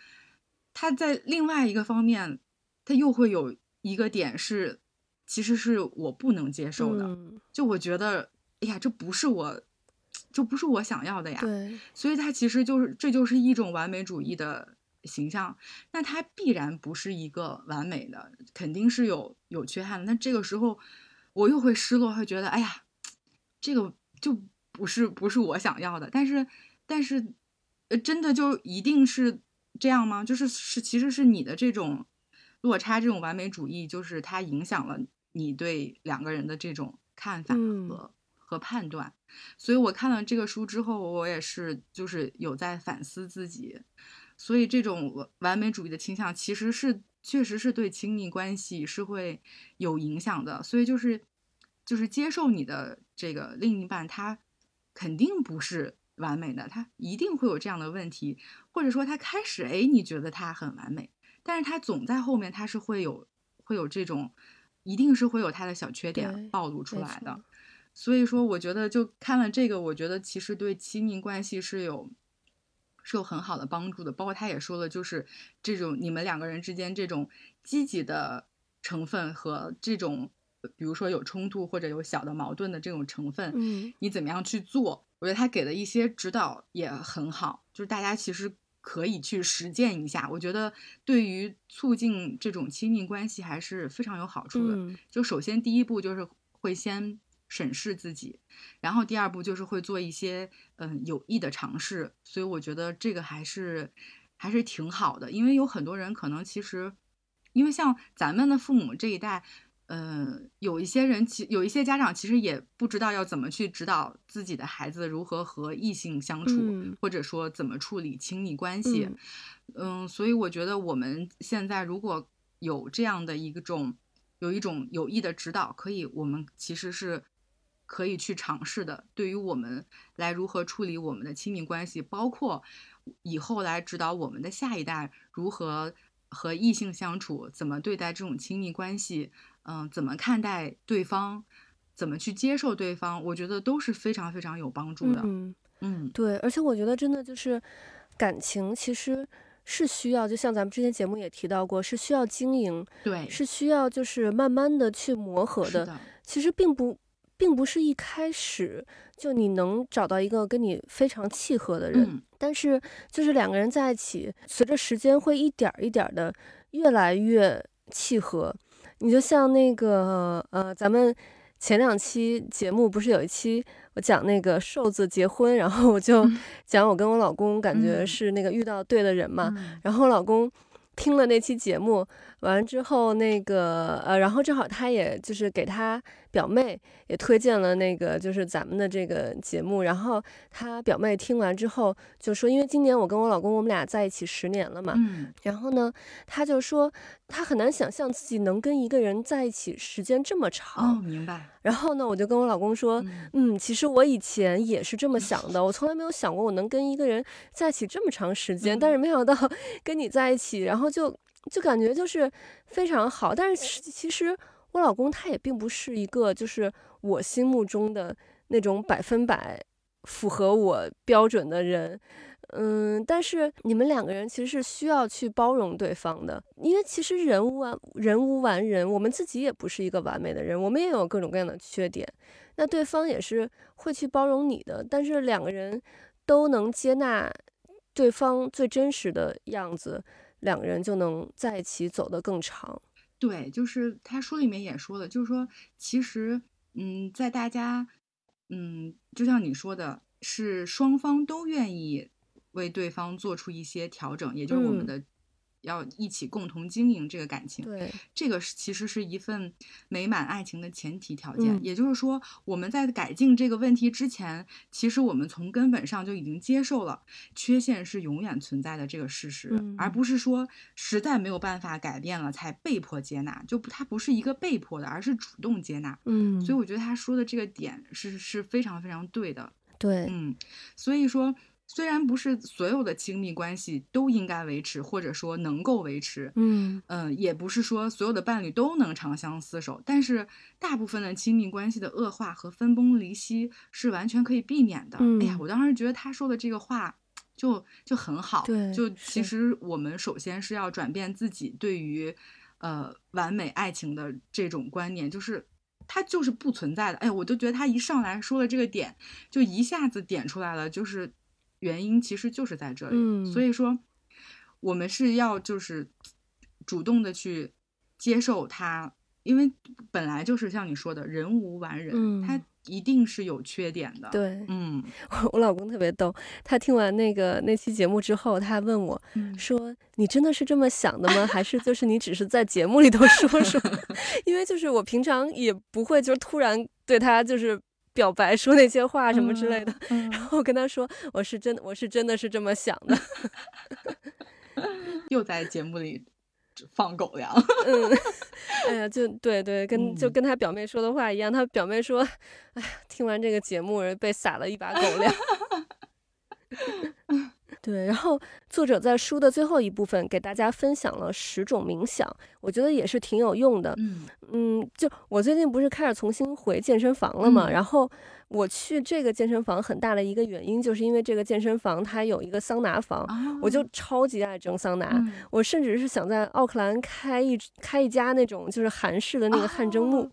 他在另外一个方面，他又会有一个点是，其实是我不能接受的。就我觉得，哎呀，这不是我，就不是我想要的呀。对，所以他其实就是这就是一种完美主义的形象，那他必然不是一个完美的，肯定是有有缺憾的。那这个时候，我又会失落，会觉得，哎呀，这个就。不是不是我想要的，但是但是，呃，真的就一定是这样吗？就是是其实是你的这种落差，这种完美主义，就是它影响了你对两个人的这种看法和和判断。所以我看了这个书之后，我也是就是有在反思自己。所以这种完美主义的倾向，其实是确实是对亲密关系是会有影响的。所以就是就是接受你的这个另一半，他。肯定不是完美的，他一定会有这样的问题，或者说他开始哎，你觉得他很完美，但是他总在后面他是会有会有这种，一定是会有他的小缺点暴露出来的。所以说，我觉得就看了这个，我觉得其实对亲密关系是有是有很好的帮助的。包括他也说了，就是这种你们两个人之间这种积极的成分和这种。比如说有冲突或者有小的矛盾的这种成分，嗯，你怎么样去做？我觉得他给的一些指导也很好，就是大家其实可以去实践一下。我觉得对于促进这种亲密关系还是非常有好处的。就首先第一步就是会先审视自己，然后第二步就是会做一些嗯有益的尝试。所以我觉得这个还是还是挺好的，因为有很多人可能其实，因为像咱们的父母这一代。嗯，有一些人其有一些家长其实也不知道要怎么去指导自己的孩子如何和异性相处，或者说怎么处理亲密关系。嗯，所以我觉得我们现在如果有这样的一种有一种有益的指导，可以我们其实是可以去尝试的。对于我们来如何处理我们的亲密关系，包括以后来指导我们的下一代如何和异性相处，怎么对待这种亲密关系。嗯，怎么看待对方，怎么去接受对方，我觉得都是非常非常有帮助的。嗯嗯，对，而且我觉得真的就是感情其实是需要，就像咱们之前节目也提到过，是需要经营，对，是需要就是慢慢的去磨合的。其实并不，并不是一开始就你能找到一个跟你非常契合的人，但是就是两个人在一起，随着时间会一点一点的越来越契合。你就像那个呃，咱们前两期节目不是有一期我讲那个瘦子结婚，然后我就 讲我跟我老公感觉是那个遇到对的人嘛，然后老公听了那期节目，完之后，那个呃，然后正好他也就是给他表妹也推荐了那个就是咱们的这个节目，然后他表妹听完之后就说，因为今年我跟我老公我们俩在一起十年了嘛，嗯，然后呢，他就说他很难想象自己能跟一个人在一起时间这么长，哦，明白。然后呢，我就跟我老公说，嗯，其实我以前也是这么想的，我从来没有想过我能跟一个人在一起这么长时间，但是没想到 跟你在一起，然后就。就感觉就是非常好，但是其实我老公他也并不是一个就是我心目中的那种百分百符合我标准的人，嗯，但是你们两个人其实是需要去包容对方的，因为其实人无完人无完人，我们自己也不是一个完美的人，我们也有各种各样的缺点，那对方也是会去包容你的，但是两个人都能接纳对方最真实的样子。两个人就能在一起走得更长。对，就是他书里面也说了，就是说，其实，嗯，在大家，嗯，就像你说的，是双方都愿意为对方做出一些调整，也就是我们的。要一起共同经营这个感情，对，这个是其实是一份美满爱情的前提条件。也就是说，我们在改进这个问题之前，其实我们从根本上就已经接受了缺陷是永远存在的这个事实，而不是说实在没有办法改变了才被迫接纳。就不，它不是一个被迫的，而是主动接纳。嗯，所以我觉得他说的这个点是是非常非常对的。对，嗯，所以说。虽然不是所有的亲密关系都应该维持，或者说能够维持，嗯嗯，也不是说所有的伴侣都能长相厮守，但是大部分的亲密关系的恶化和分崩离析是完全可以避免的。哎呀，我当时觉得他说的这个话就就很好，对，就其实我们首先是要转变自己对于呃完美爱情的这种观念，就是它就是不存在的。哎，我就觉得他一上来说的这个点，就一下子点出来了，就是。原因其实就是在这里，所以说我们是要就是主动的去接受他，因为本来就是像你说的，人无完人，他一定是有缺点的。对，嗯，我老公特别逗，他听完那个那期节目之后，他问我说：“你真的是这么想的吗？还是就是你只是在节目里头说说？因为就是我平常也不会就是突然对他就是。”表白说那些话什么之类的，然后跟他说，我是真，我是真的是这么想的。又在节目里放狗粮。嗯，哎呀，就对对，跟就跟他表妹说的话一样。他表妹说，哎呀，听完这个节目被撒了一把狗粮。对，然后作者在书的最后一部分给大家分享了十种冥想，我觉得也是挺有用的。嗯嗯，就我最近不是开始重新回健身房了嘛，然后我去这个健身房很大的一个原因，就是因为这个健身房它有一个桑拿房，我就超级爱蒸桑拿，我甚至是想在奥克兰开一开一家那种就是韩式的那个汗蒸木。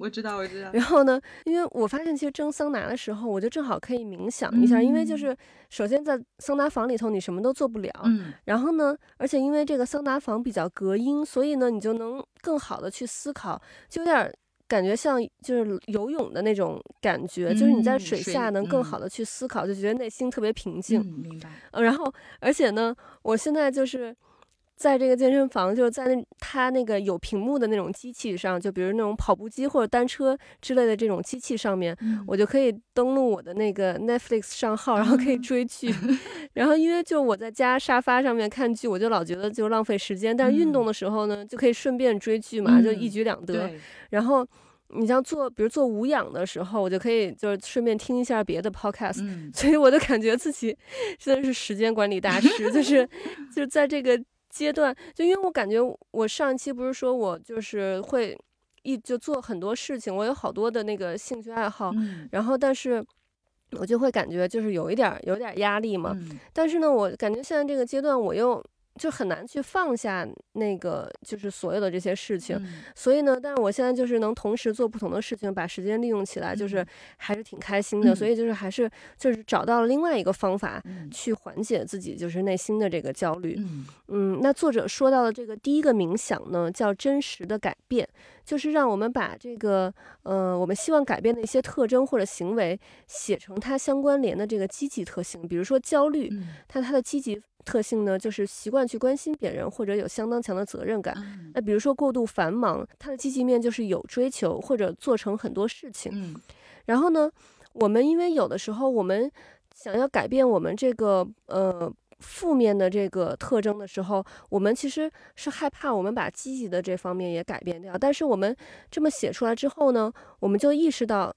我知道，我知道。然后呢，因为我发现其实蒸桑拿的时候，我就正好可以冥想一下，因为就是首先在桑拿房里头你什么都做不了，嗯。然后呢，而且因为这个桑拿房比较隔音，所以呢，你就能更好的去思考，就有点感觉像就是游泳的那种感觉，就是你在水下能更好的去思考，就觉得内心特别平静。明白。嗯，然后而且呢，我现在就是。在这个健身房，就是在那他那个有屏幕的那种机器上，就比如那种跑步机或者单车之类的这种机器上面，我就可以登录我的那个 Netflix 账号，然后可以追剧。然后因为就我在家沙发上面看剧，我就老觉得就浪费时间。但是运动的时候呢，就可以顺便追剧嘛，就一举两得。然后你像做，比如做无氧的时候，我就可以就是顺便听一下别的 podcast。所以我就感觉自己真的是时间管理大师，就是 就是在这个。阶段就因为我感觉我上一期不是说我就是会一就做很多事情，我有好多的那个兴趣爱好，然后但是我就会感觉就是有一点有点压力嘛，但是呢，我感觉现在这个阶段我又。就很难去放下那个，就是所有的这些事情，所以呢，但是我现在就是能同时做不同的事情，把时间利用起来，就是还是挺开心的。所以就是还是就是找到了另外一个方法去缓解自己就是内心的这个焦虑。嗯，那作者说到的这个第一个冥想呢，叫真实的改变，就是让我们把这个呃我们希望改变的一些特征或者行为写成它相关联的这个积极特性，比如说焦虑，它它的积极。特性呢，就是习惯去关心别人，或者有相当强的责任感。那比如说过度繁忙，它的积极面就是有追求或者做成很多事情。嗯，然后呢，我们因为有的时候我们想要改变我们这个呃负面的这个特征的时候，我们其实是害怕我们把积极的这方面也改变掉。但是我们这么写出来之后呢，我们就意识到。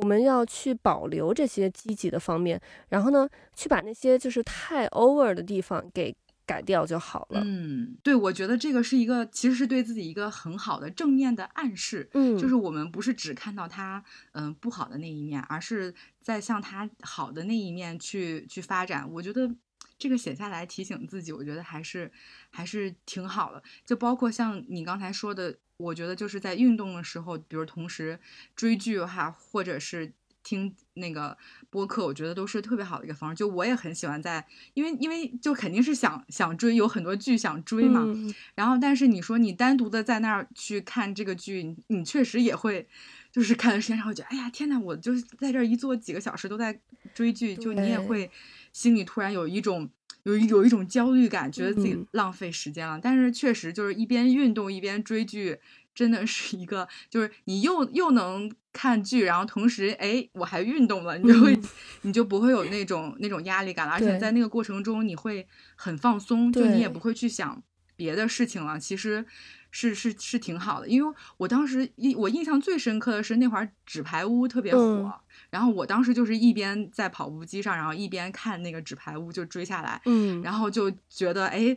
我们要去保留这些积极的方面，然后呢，去把那些就是太 over 的地方给改掉就好了。嗯，对，我觉得这个是一个，其实是对自己一个很好的正面的暗示。嗯，就是我们不是只看到他嗯不好的那一面，而是在向他好的那一面去去发展。我觉得这个写下来提醒自己，我觉得还是还是挺好的。就包括像你刚才说的。我觉得就是在运动的时候，比如同时追剧哈，或者是听那个播客，我觉得都是特别好的一个方式。就我也很喜欢在，因为因为就肯定是想想追，有很多剧想追嘛。然后，但是你说你单独的在那儿去看这个剧，你确实也会，就是看的时间长，会觉得哎呀天呐，我就是在这儿一坐几个小时都在追剧，就你也会心里突然有一种。有有一种焦虑感，觉得自己浪费时间了。但是确实就是一边运动一边追剧，真的是一个就是你又又能看剧，然后同时哎我还运动了，你就会你就不会有那种那种压力感了。而且在那个过程中你会很放松，就你也不会去想别的事情了。其实。是是是挺好的，因为我当时印我印象最深刻的是那会儿纸牌屋特别火，然后我当时就是一边在跑步机上，然后一边看那个纸牌屋就追下来，嗯，然后就觉得哎，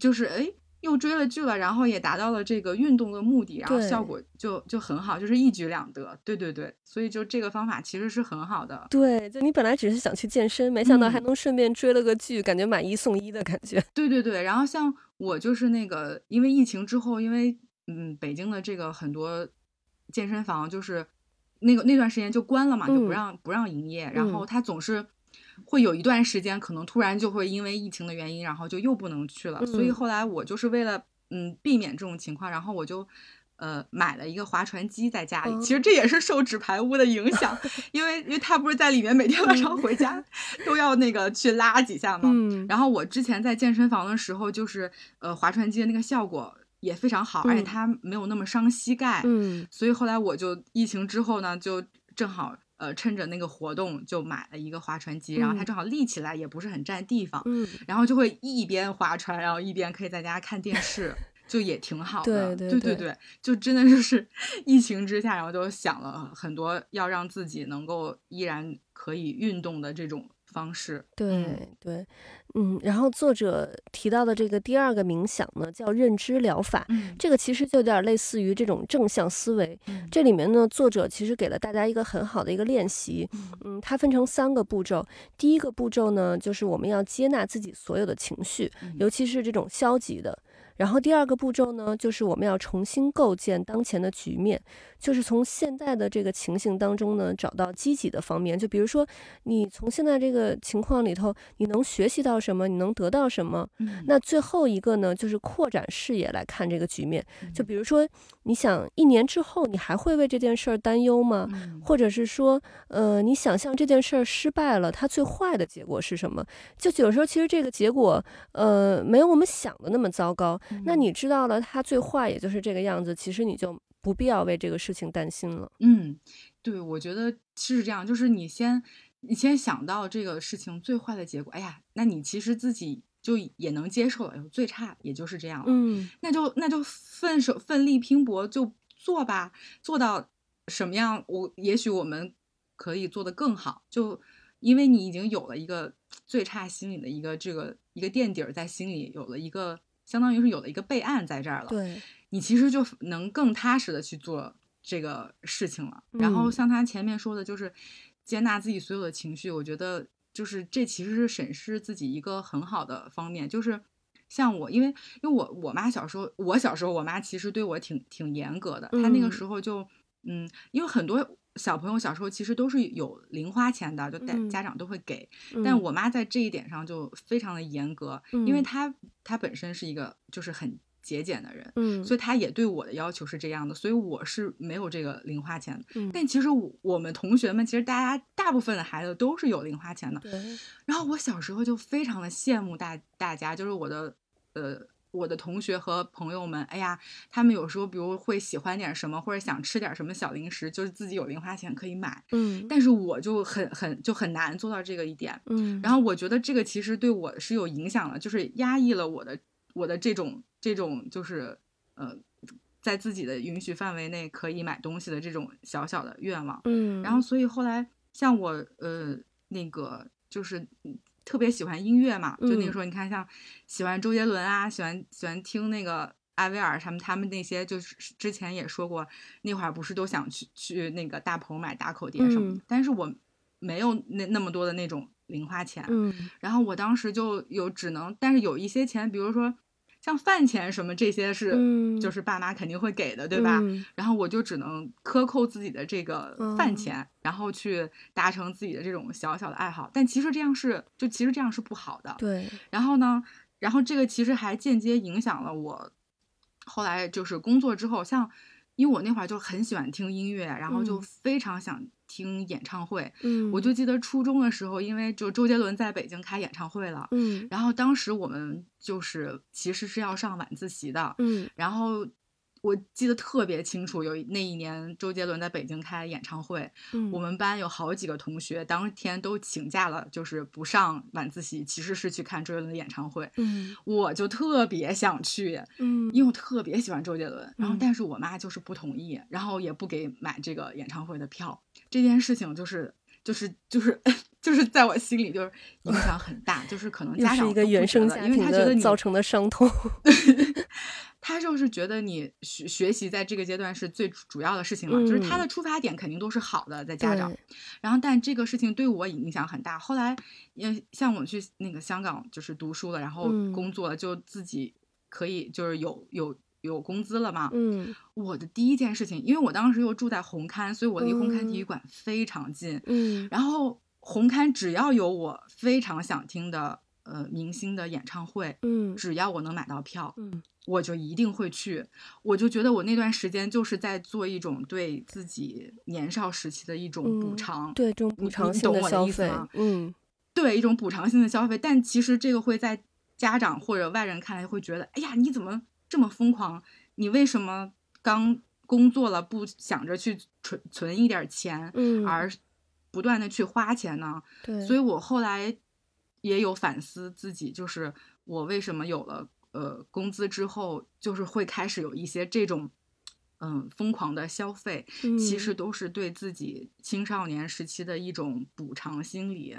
就是哎又追了剧了，然后也达到了这个运动的目的，然后效果就就很好，就是一举两得，对对对，所以就这个方法其实是很好的，对，就你本来只是想去健身，没想到还能顺便追了个剧，感觉买一送一的感觉，对对对，然后像。我就是那个，因为疫情之后，因为嗯，北京的这个很多健身房就是那个那段时间就关了嘛，就不让不让营业。然后他总是会有一段时间，可能突然就会因为疫情的原因，然后就又不能去了。所以后来我就是为了嗯避免这种情况，然后我就。呃，买了一个划船机在家里，其实这也是受纸牌屋的影响，因为因为他不是在里面每天晚上回家都要那个去拉几下嘛。然后我之前在健身房的时候，就是呃划船机的那个效果也非常好，而且它没有那么伤膝盖。嗯，所以后来我就疫情之后呢，就正好呃趁着那个活动就买了一个划船机，然后它正好立起来也不是很占地方，嗯，然后就会一边划船，然后一边可以在家看电视。就也挺好的，对对对，就真的就是 疫情之下，然后就想了很多要让自己能够依然可以运动的这种方式。对对，嗯，然后作者提到的这个第二个冥想呢，叫认知疗法，这个其实就有点类似于这种正向思维。这里面呢，作者其实给了大家一个很好的一个练习，嗯，它分成三个步骤。第一个步骤呢，就是我们要接纳自己所有的情绪，尤其是这种消极的。然后第二个步骤呢，就是我们要重新构建当前的局面，就是从现在的这个情形当中呢，找到积极的方面。就比如说，你从现在这个情况里头，你能学习到什么？你能得到什么？那最后一个呢，就是扩展视野来看这个局面。就比如说，你想一年之后，你还会为这件事儿担忧吗？或者是说，呃，你想象这件事儿失败了，它最坏的结果是什么？就有时候其实这个结果，呃，没有我们想的那么糟糕。那你知道了，他最坏也就是这个样子，其实你就不必要为这个事情担心了。嗯，对，我觉得是这样，就是你先，你先想到这个事情最坏的结果，哎呀，那你其实自己就也能接受了，最差也就是这样了。嗯，那就那就奋手奋力拼搏就做吧，做到什么样，我也许我们可以做得更好，就因为你已经有了一个最差心理的一个这个一个垫底儿在心里，有了一个。相当于是有了一个备案在这儿了，对你其实就能更踏实的去做这个事情了。然后像他前面说的，就是接纳自己所有的情绪，我觉得就是这其实是审视自己一个很好的方面。就是像我，因为因为我我妈小时候，我小时候我妈其实对我挺挺严格的，她那个时候就嗯，因为很多。小朋友小时候其实都是有零花钱的，就带家长都会给。但我妈在这一点上就非常的严格，因为她她本身是一个就是很节俭的人，嗯，所以她也对我的要求是这样的，所以我是没有这个零花钱的。嗯，但其实我我们同学们，其实大家大部分的孩子都是有零花钱的。然后我小时候就非常的羡慕大大家，就是我的呃。我的同学和朋友们，哎呀，他们有时候比如会喜欢点什么，或者想吃点什么小零食，就是自己有零花钱可以买。嗯，但是我就很很就很难做到这个一点。嗯，然后我觉得这个其实对我是有影响的，就是压抑了我的我的这种这种就是呃，在自己的允许范围内可以买东西的这种小小的愿望。嗯，然后所以后来像我呃那个就是。特别喜欢音乐嘛，就那个时候，你看像喜欢周杰伦啊，喜欢喜欢听那个艾薇儿他们，他们那些就是之前也说过，那会儿不是都想去去那个大棚买大口碟什么的，但是我没有那那么多的那种零花钱，嗯，然后我当时就有只能，但是有一些钱，比如说。像饭钱什么这些是，就是爸妈肯定会给的，对吧？然后我就只能克扣自己的这个饭钱，然后去达成自己的这种小小的爱好。但其实这样是，就其实这样是不好的。对。然后呢，然后这个其实还间接影响了我后来就是工作之后，像因为我那会儿就很喜欢听音乐，然后就非常想。听演唱会，嗯，我就记得初中的时候，因为就周杰伦在北京开演唱会了，嗯，然后当时我们就是其实是要上晚自习的，嗯，然后。我记得特别清楚，有那一年周杰伦在北京开演唱会，嗯我们班有好几个同学当天都请假了，就是不上晚自习，其实是去看周杰伦的演唱会。嗯，我就特别想去，嗯，因为我特别喜欢周杰伦。然后，但是我妈就是不同意，然后也不给买这个演唱会的票。这件事情就是就是就是 就是在我心里就是影响很大，就是可能家长一个原生家庭的造成的伤痛。他就是觉得你学学习在这个阶段是最主要的事情嘛，就是他的出发点肯定都是好的，在家长。然后，但这个事情对我影响很大。后来，也像我去那个香港就是读书了，然后工作了，就自己可以就是有有有工资了嘛。嗯，我的第一件事情，因为我当时又住在红磡，所以我离红磡体育馆非常近。嗯，然后红磡只要有我非常想听的呃明星的演唱会，嗯，只要我能买到票，嗯。我就一定会去，我就觉得我那段时间就是在做一种对自己年少时期的一种补偿，对这种补偿性的消费，嗯，对一种补偿性的消费。但其实这个会在家长或者外人看来会觉得，哎呀，你怎么这么疯狂？你为什么刚工作了不想着去存存一点钱，嗯，而不断的去花钱呢？对，所以我后来也有反思自己，就是我为什么有了。呃，工资之后就是会开始有一些这种，嗯，疯狂的消费，其实都是对自己青少年时期的一种补偿心理。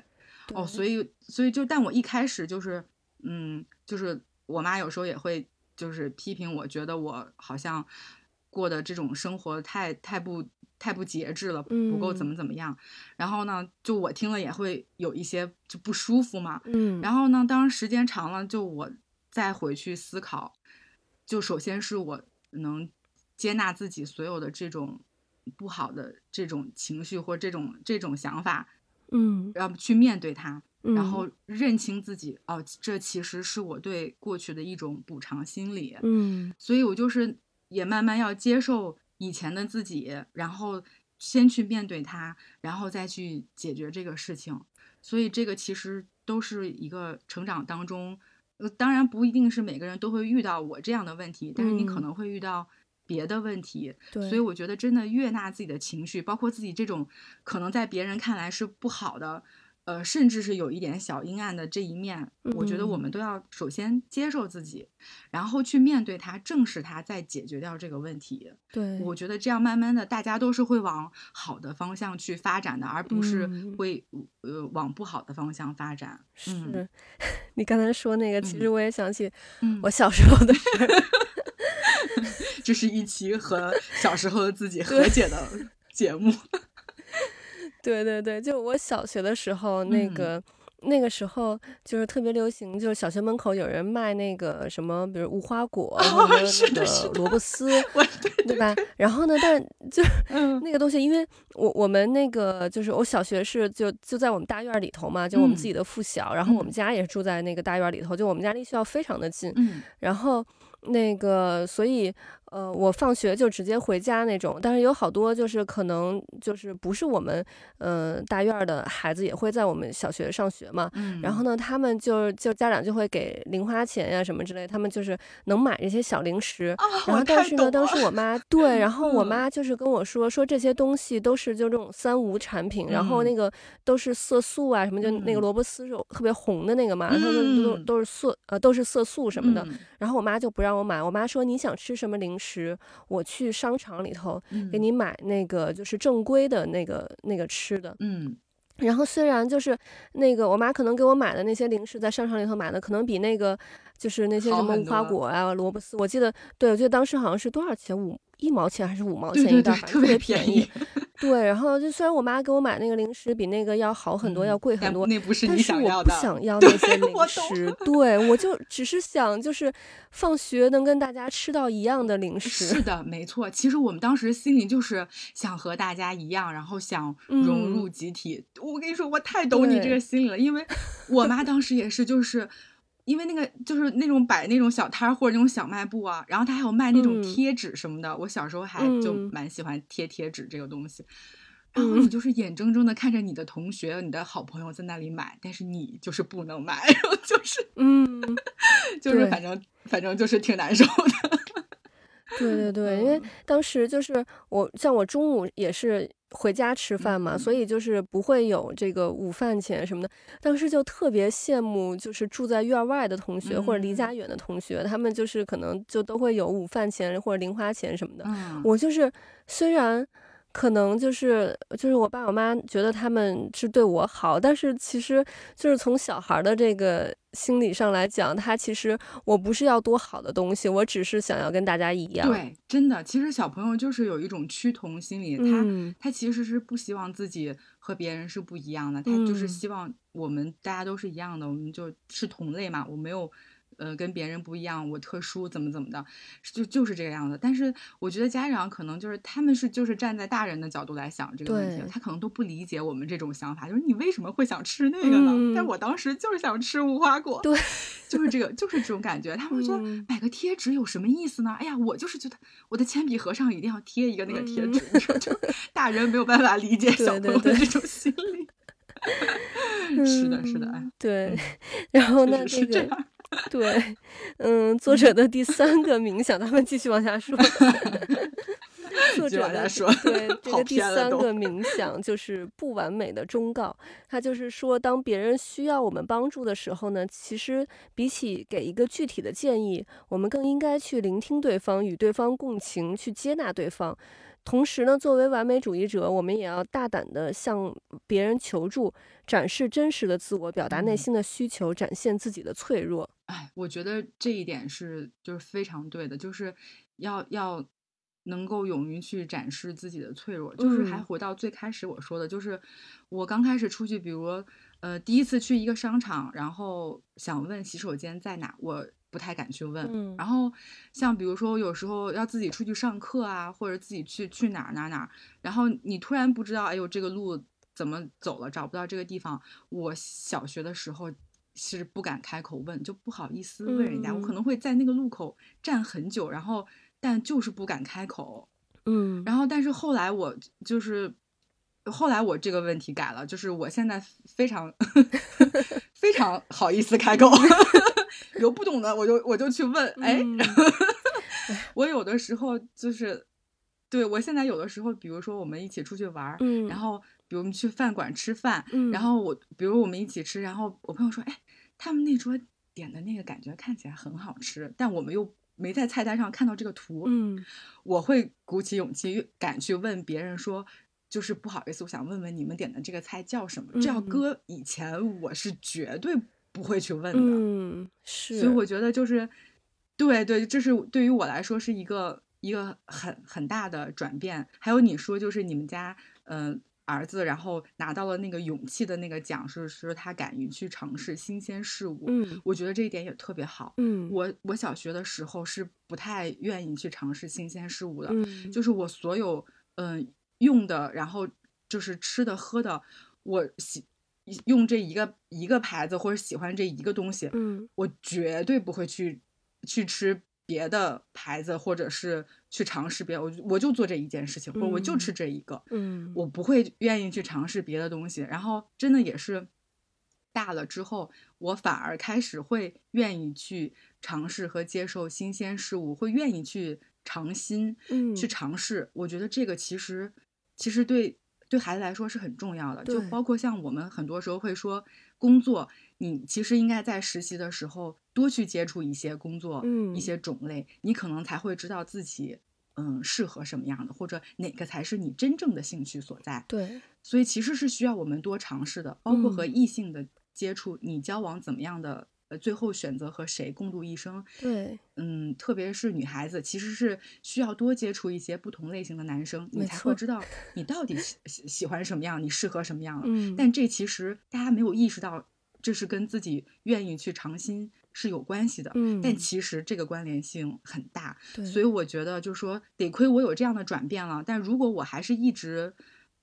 哦，所以，所以就，但我一开始就是，嗯，就是我妈有时候也会就是批评我，觉得我好像过的这种生活太太不太不节制了，不够怎么怎么样。然后呢，就我听了也会有一些就不舒服嘛。嗯，然后呢，当时间长了，就我。再回去思考，就首先是我能接纳自己所有的这种不好的这种情绪或这种这种想法，嗯，然后去面对它，然后认清自己，哦，这其实是我对过去的一种补偿心理，嗯，所以我就是也慢慢要接受以前的自己，然后先去面对它，然后再去解决这个事情，所以这个其实都是一个成长当中。当然不一定是每个人都会遇到我这样的问题，但是你可能会遇到别的问题。对，所以我觉得真的悦纳自己的情绪，包括自己这种可能在别人看来是不好的。呃，甚至是有一点小阴暗的这一面，我觉得我们都要首先接受自己，然后去面对它，正视它，再解决掉这个问题。对，我觉得这样慢慢的，大家都是会往好的方向去发展的，而不是会呃往不好的方向发展。是 你刚才说那个，其实我也想起我小时候的事儿。这是一期和小时候的自己和解的节目。对对对，就我小学的时候，那个那个时候就是特别流行，就是小学门口有人卖那个什么，比如无花果，那个萝卜丝，对吧？然后呢，但就 那个东西，因为我我们那个就是我小学是就就在我们大院里头嘛，就我们自己的附小，然后我们家也是住在那个大院里头，就我们家离学校非常的近，然后。那个，所以。呃，我放学就直接回家那种，但是有好多就是可能就是不是我们，呃，大院的孩子也会在我们小学上学嘛。嗯。然后呢，他们就就家长就会给零花钱呀什么之类，他们就是能买这些小零食。然后但是呢，当时我妈对，然后我妈就是跟我说说这些东西都是就这种三无产品，然后那个都是色素啊什么，就那个萝卜丝是特别红的那个嘛，然后都都是色呃都是色素什么的。然后我妈就不让我买，我妈说你想吃什么零食。时我去商场里头给你买那个就是正规的那个那个吃的，嗯，然后虽然就是那个我妈可能给我买的那些零食，在商场里头买的可能比那个就是那些什么无花果啊、萝卜丝，我记得对，我记得当时好像是多少钱五。一毛钱还是五毛钱一袋，特别便宜。对，然后就虽然我妈给我买那个零食比那个要好很多，要贵很多，那不是你想要的。但是我不想要那些零食，对我就只是想就是放学能跟大家吃到一样的零食。是的，没错。其实我们当时心里就是想和大家一样，然后想融入集体。我跟你说，我太懂你这个心理了，因为我妈当时也是，就是。因为那个就是那种摆那种小摊儿或者那种小卖部啊，然后他还有卖那种贴纸什么的。我小时候还就蛮喜欢贴贴纸这个东西。然后你就是眼睁睁的看着你的同学、你的好朋友在那里买，但是你就是不能买，然 后就是嗯，就是反正反正就是挺难受的。对对对，因为当时就是我像我中午也是。回家吃饭嘛，所以就是不会有这个午饭钱什么的。当时就特别羡慕，就是住在院外的同学或者离家远的同学，他们就是可能就都会有午饭钱或者零花钱什么的。我就是虽然。可能就是就是我爸我妈觉得他们是对我好，但是其实就是从小孩的这个心理上来讲，他其实我不是要多好的东西，我只是想要跟大家一样。对，真的，其实小朋友就是有一种趋同心理，他他其实是不希望自己和别人是不一样的，他就是希望我们大家都是一样的，我们就是同类嘛，我没有。呃，跟别人不一样，我特殊，怎么怎么的，就就是这个样子。但是我觉得家长可能就是他们是就是站在大人的角度来想这个问题，他可能都不理解我们这种想法，就是你为什么会想吃那个呢？但我当时就是想吃无花果，对，就是这个，就是这种感觉。他们说买个贴纸有什么意思呢？哎呀，我就是觉得我的铅笔盒上一定要贴一个那个贴纸，就大人没有办法理解小朋友的这种心理。是的，是的，哎，对，然后那这个。对，嗯，作者的第三个冥想，咱们继续往下说。作者的对 这个第三个冥想就是不完美的忠告。他就是说，当别人需要我们帮助的时候呢，其实比起给一个具体的建议，我们更应该去聆听对方，与对方共情，去接纳对方。同时呢，作为完美主义者，我们也要大胆地向别人求助，展示真实的自我，表达内心的需求，展现自己的脆弱。哎，我觉得这一点是就是非常对的，就是要要能够勇于去展示自己的脆弱。就是还回到最开始我说的，就是我刚开始出去，比如呃第一次去一个商场，然后想问洗手间在哪，我。不太敢去问，嗯然后像比如说有时候要自己出去上课啊，或者自己去去哪儿哪儿哪儿，然后你突然不知道，哎呦这个路怎么走了，找不到这个地方。我小学的时候是不敢开口问，就不好意思问人家，我可能会在那个路口站很久，然后但就是不敢开口。嗯，然后但是后来我就是后来我这个问题改了，就是我现在非常 非常好意思开口。有不懂的，我就我就去问。哎，我有的时候就是，对我现在有的时候，比如说我们一起出去玩，嗯，然后比如我们去饭馆吃饭，嗯，然后我比如我们一起吃，然后我朋友说，哎，他们那桌点的那个感觉看起来很好吃，但我们又没在菜单上看到这个图，嗯，我会鼓起勇气敢去问别人说，就是不好意思，我想问问你们点的这个菜叫什么？这要搁以前，我是绝对。不会去问的，嗯，是，所以我觉得就是，对对，这是对于我来说是一个一个很很大的转变。还有你说就是你们家嗯儿子，然后拿到了那个勇气的那个奖，是是他敢于去尝试新鲜事物，嗯，我觉得这一点也特别好，嗯，我我小学的时候是不太愿意去尝试新鲜事物的，嗯，就是我所有嗯用的，然后就是吃的喝的，我喜。用这一个一个牌子或者喜欢这一个东西，嗯，我绝对不会去去吃别的牌子，或者是去尝试别，我我就做这一件事情，或者我就吃这一个，嗯，我不会愿意去尝试别的东西。然后真的也是大了之后，我反而开始会愿意去尝试和接受新鲜事物，会愿意去尝新，嗯，去尝试。我觉得这个其实其实对对孩子来说是很重要的，就包括像我们很多时候会说工作。你其实应该在实习的时候多去接触一些工作，嗯，一些种类，你可能才会知道自己，嗯，适合什么样的，或者哪个才是你真正的兴趣所在。对，所以其实是需要我们多尝试的，包括和异性的接触，你交往怎么样的，呃，最后选择和谁共度一生。对，嗯，特别是女孩子，其实是需要多接触一些不同类型的男生，你才会知道你到底喜喜欢什么样，你适合什么样的。嗯，但这其实大家没有意识到。这是跟自己愿意去尝新是有关系的，嗯，但其实这个关联性很大，对，所以我觉得就是说，得亏我有这样的转变了。但如果我还是一直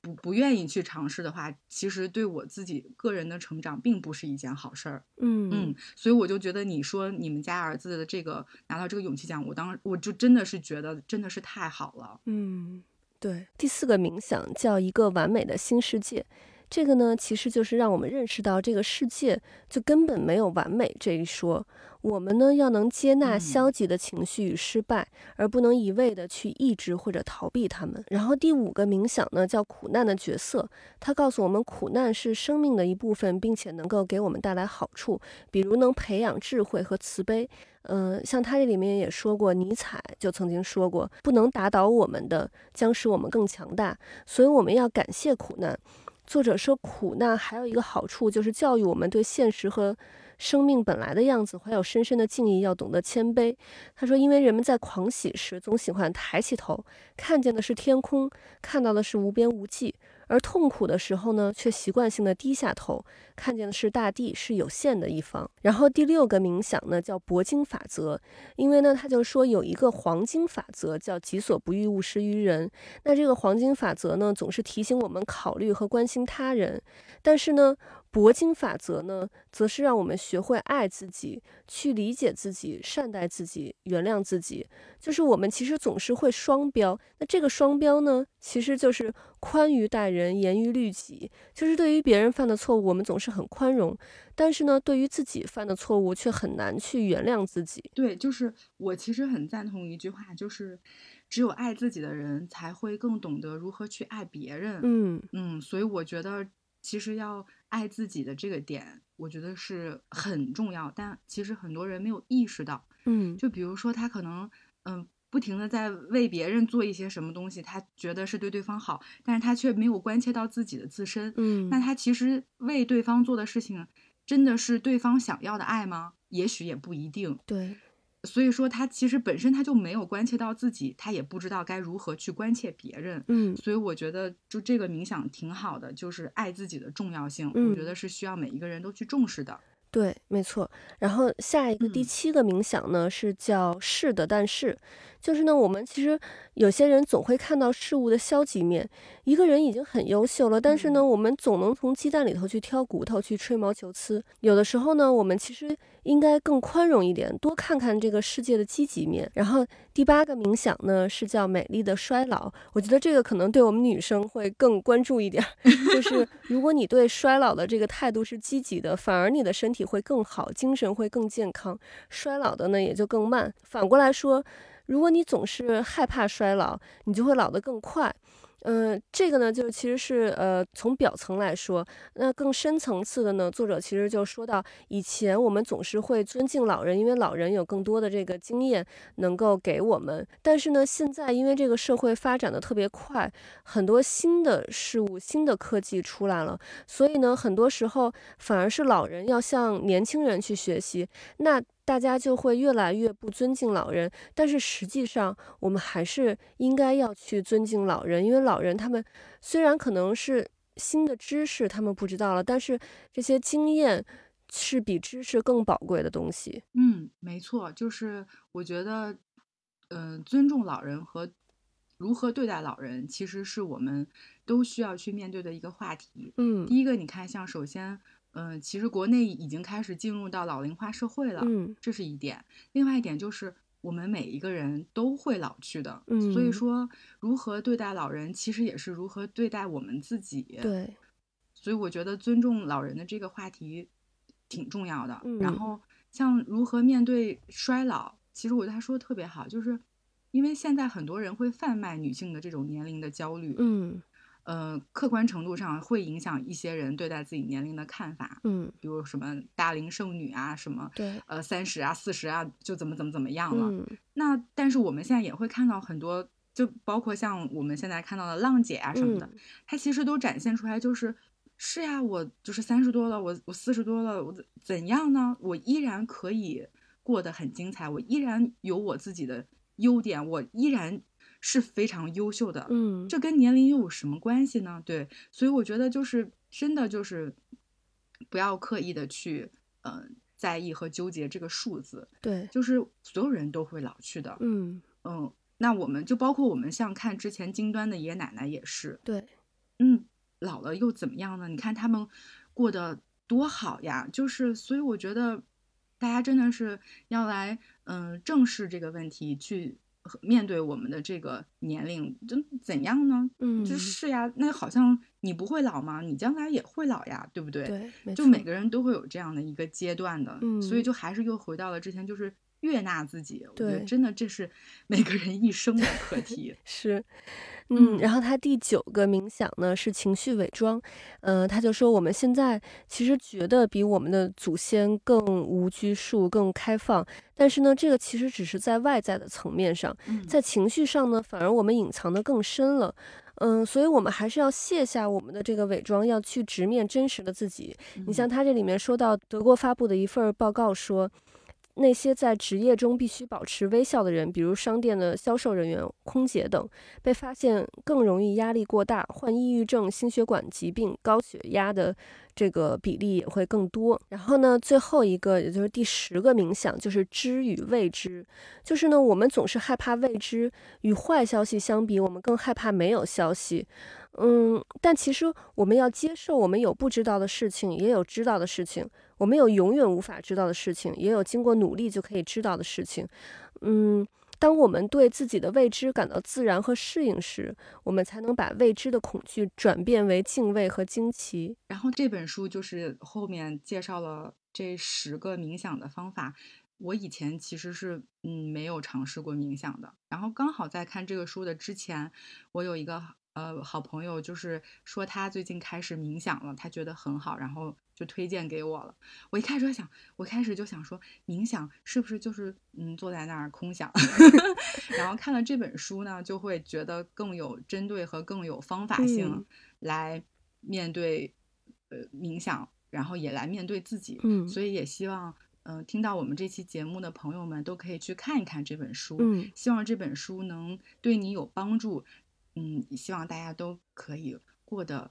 不不愿意去尝试的话，其实对我自己个人的成长并不是一件好事儿，嗯嗯，所以我就觉得你说你们家儿子的这个拿到这个勇气奖，我当我就真的是觉得真的是太好了，嗯，对。第四个冥想叫一个完美的新世界。这个呢，其实就是让我们认识到这个世界就根本没有完美这一说。我们呢，要能接纳消极的情绪与失败，而不能一味的去抑制或者逃避他们。然后第五个冥想呢，叫苦难的角色，它告诉我们苦难是生命的一部分，并且能够给我们带来好处，比如能培养智慧和慈悲。嗯，像他这里面也说过，尼采就曾经说过，不能打倒我们的，将使我们更强大。所以我们要感谢苦难。作者说，苦难还有一个好处，就是教育我们对现实和生命本来的样子怀有深深的敬意，要懂得谦卑。他说，因为人们在狂喜时总喜欢抬起头，看见的是天空，看到的是无边无际。而痛苦的时候呢，却习惯性的低下头，看见的是大地是有限的一方。然后第六个冥想呢，叫铂金法则，因为呢，他就说有一个黄金法则叫己所不欲，勿施于人。那这个黄金法则呢，总是提醒我们考虑和关心他人，但是呢。铂金法则呢，则是让我们学会爱自己，去理解自己，善待自己，原谅自己。就是我们其实总是会双标，那这个双标呢，其实就是宽于待人，严于律己。就是对于别人犯的错误，我们总是很宽容，但是呢，对于自己犯的错误，却很难去原谅自己。对，就是我其实很赞同一句话，就是只有爱自己的人，才会更懂得如何去爱别人。嗯嗯，所以我觉得。其实要爱自己的这个点，我觉得是很重要，但其实很多人没有意识到。嗯，就比如说他可能嗯不停的在为别人做一些什么东西，他觉得是对对方好，但是他却没有关切到自己的自身。嗯，那他其实为对方做的事情，真的是对方想要的爱吗？也许也不一定。对。所以说，他其实本身他就没有关切到自己，他也不知道该如何去关切别人。嗯，所以我觉得就这个冥想挺好的，就是爱自己的重要性，我觉得是需要每一个人都去重视的。对，没错。然后下一个第七个冥想呢，是叫是的，但是。就是呢，我们其实有些人总会看到事物的消极面。一个人已经很优秀了，但是呢，我们总能从鸡蛋里头去挑骨头，去吹毛求疵。有的时候呢，我们其实应该更宽容一点，多看看这个世界的积极面。然后第八个冥想呢，是叫美丽的衰老。我觉得这个可能对我们女生会更关注一点。就 是如果你对衰老的这个态度是积极的，反而你的身体会更好，精神会更健康，衰老的呢也就更慢。反过来说。如果你总是害怕衰老，你就会老得更快。嗯，这个呢，就其实是呃，从表层来说，那更深层次的呢，作者其实就说到，以前我们总是会尊敬老人，因为老人有更多的这个经验能够给我们。但是呢，现在因为这个社会发展的特别快，很多新的事物、新的科技出来了，所以呢，很多时候反而是老人要向年轻人去学习。那大家就会越来越不尊敬老人，但是实际上我们还是应该要去尊敬老人，因为老人他们虽然可能是新的知识他们不知道了，但是这些经验是比知识更宝贵的东西。嗯，没错，就是我觉得，嗯，尊重老人和如何对待老人，其实是我们都需要去面对的一个话题。嗯，第一个，你看，像首先。嗯，其实国内已经开始进入到老龄化社会了，嗯，这是一点。另外一点就是，我们每一个人都会老去的，嗯，所以说如何对待老人，其实也是如何对待我们自己。对，所以我觉得尊重老人的这个话题挺重要的。嗯，然后像如何面对衰老，其实我觉得他说的特别好，就是因为现在很多人会贩卖女性的这种年龄的焦虑，嗯。呃，客观程度上会影响一些人对待自己年龄的看法，嗯，比如什么大龄剩女啊，什么对，呃三十啊四十啊就怎么怎么怎么样了。嗯，那但是我们现在也会看到很多，就包括像我们现在看到的浪姐啊什么的，她其实都展现出来就是是呀，我就是三十多了，我我四十多了，我怎样呢？我依然可以过得很精彩，我依然有我自己的优点，我依然。是非常优秀的，嗯，这跟年龄又有什么关系呢？对，所以我觉得就是真的就是不要刻意的去呃在意和纠结这个数字，对，就是所有人都会老去的，嗯。嗯，那我们就包括我们像看之前金端的爷爷奶奶也是，对，嗯，老了又怎么样呢？你看他们过得多好呀，就是所以我觉得大家真的是要来嗯正视这个问题去。面对我们的这个年龄，就怎样呢？嗯，就是呀，那好像你不会老吗？你将来也会老呀，对不对？对，就每个人都会有这样的一个阶段的，嗯，所以就还是又回到了之前，就是。悦纳自己，我觉得真的这是每个人一生的课题。是，嗯，然后他第九个冥想呢是情绪伪装，嗯，他就说我们现在其实觉得比我们的祖先更无拘束、更开放，但是呢，这个其实只是在外在的层面上，在情绪上呢，反而我们隐藏的更深了。嗯，所以我们还是要卸下我们的这个伪装，要去直面真实的自己。你像他这里面说到德国发布的一份报告说。那些在职业中必须保持微笑的人，比如商店的销售人员、空姐等，被发现更容易压力过大、患抑郁症、心血管疾病、高血压的这个比例也会更多。然后呢，最后一个，也就是第十个冥想，就是知与未知。就是呢，我们总是害怕未知，与坏消息相比，我们更害怕没有消息。嗯，但其实我们要接受，我们有不知道的事情，也有知道的事情。我们有永远无法知道的事情，也有经过努力就可以知道的事情。嗯，当我们对自己的未知感到自然和适应时，我们才能把未知的恐惧转变为敬畏和惊奇。然后这本书就是后面介绍了这十个冥想的方法。我以前其实是嗯没有尝试过冥想的。然后刚好在看这个书的之前，我有一个呃好朋友，就是说他最近开始冥想了，他觉得很好，然后。就推荐给我了。我一开始想，我开始就想说，冥想是不是就是嗯坐在那儿空想？然后看了这本书呢，就会觉得更有针对和更有方法性来面对呃冥想，然后也来面对自己。嗯，所以也希望嗯听到我们这期节目的朋友们都可以去看一看这本书。嗯，希望这本书能对你有帮助。嗯，希望大家都可以过得。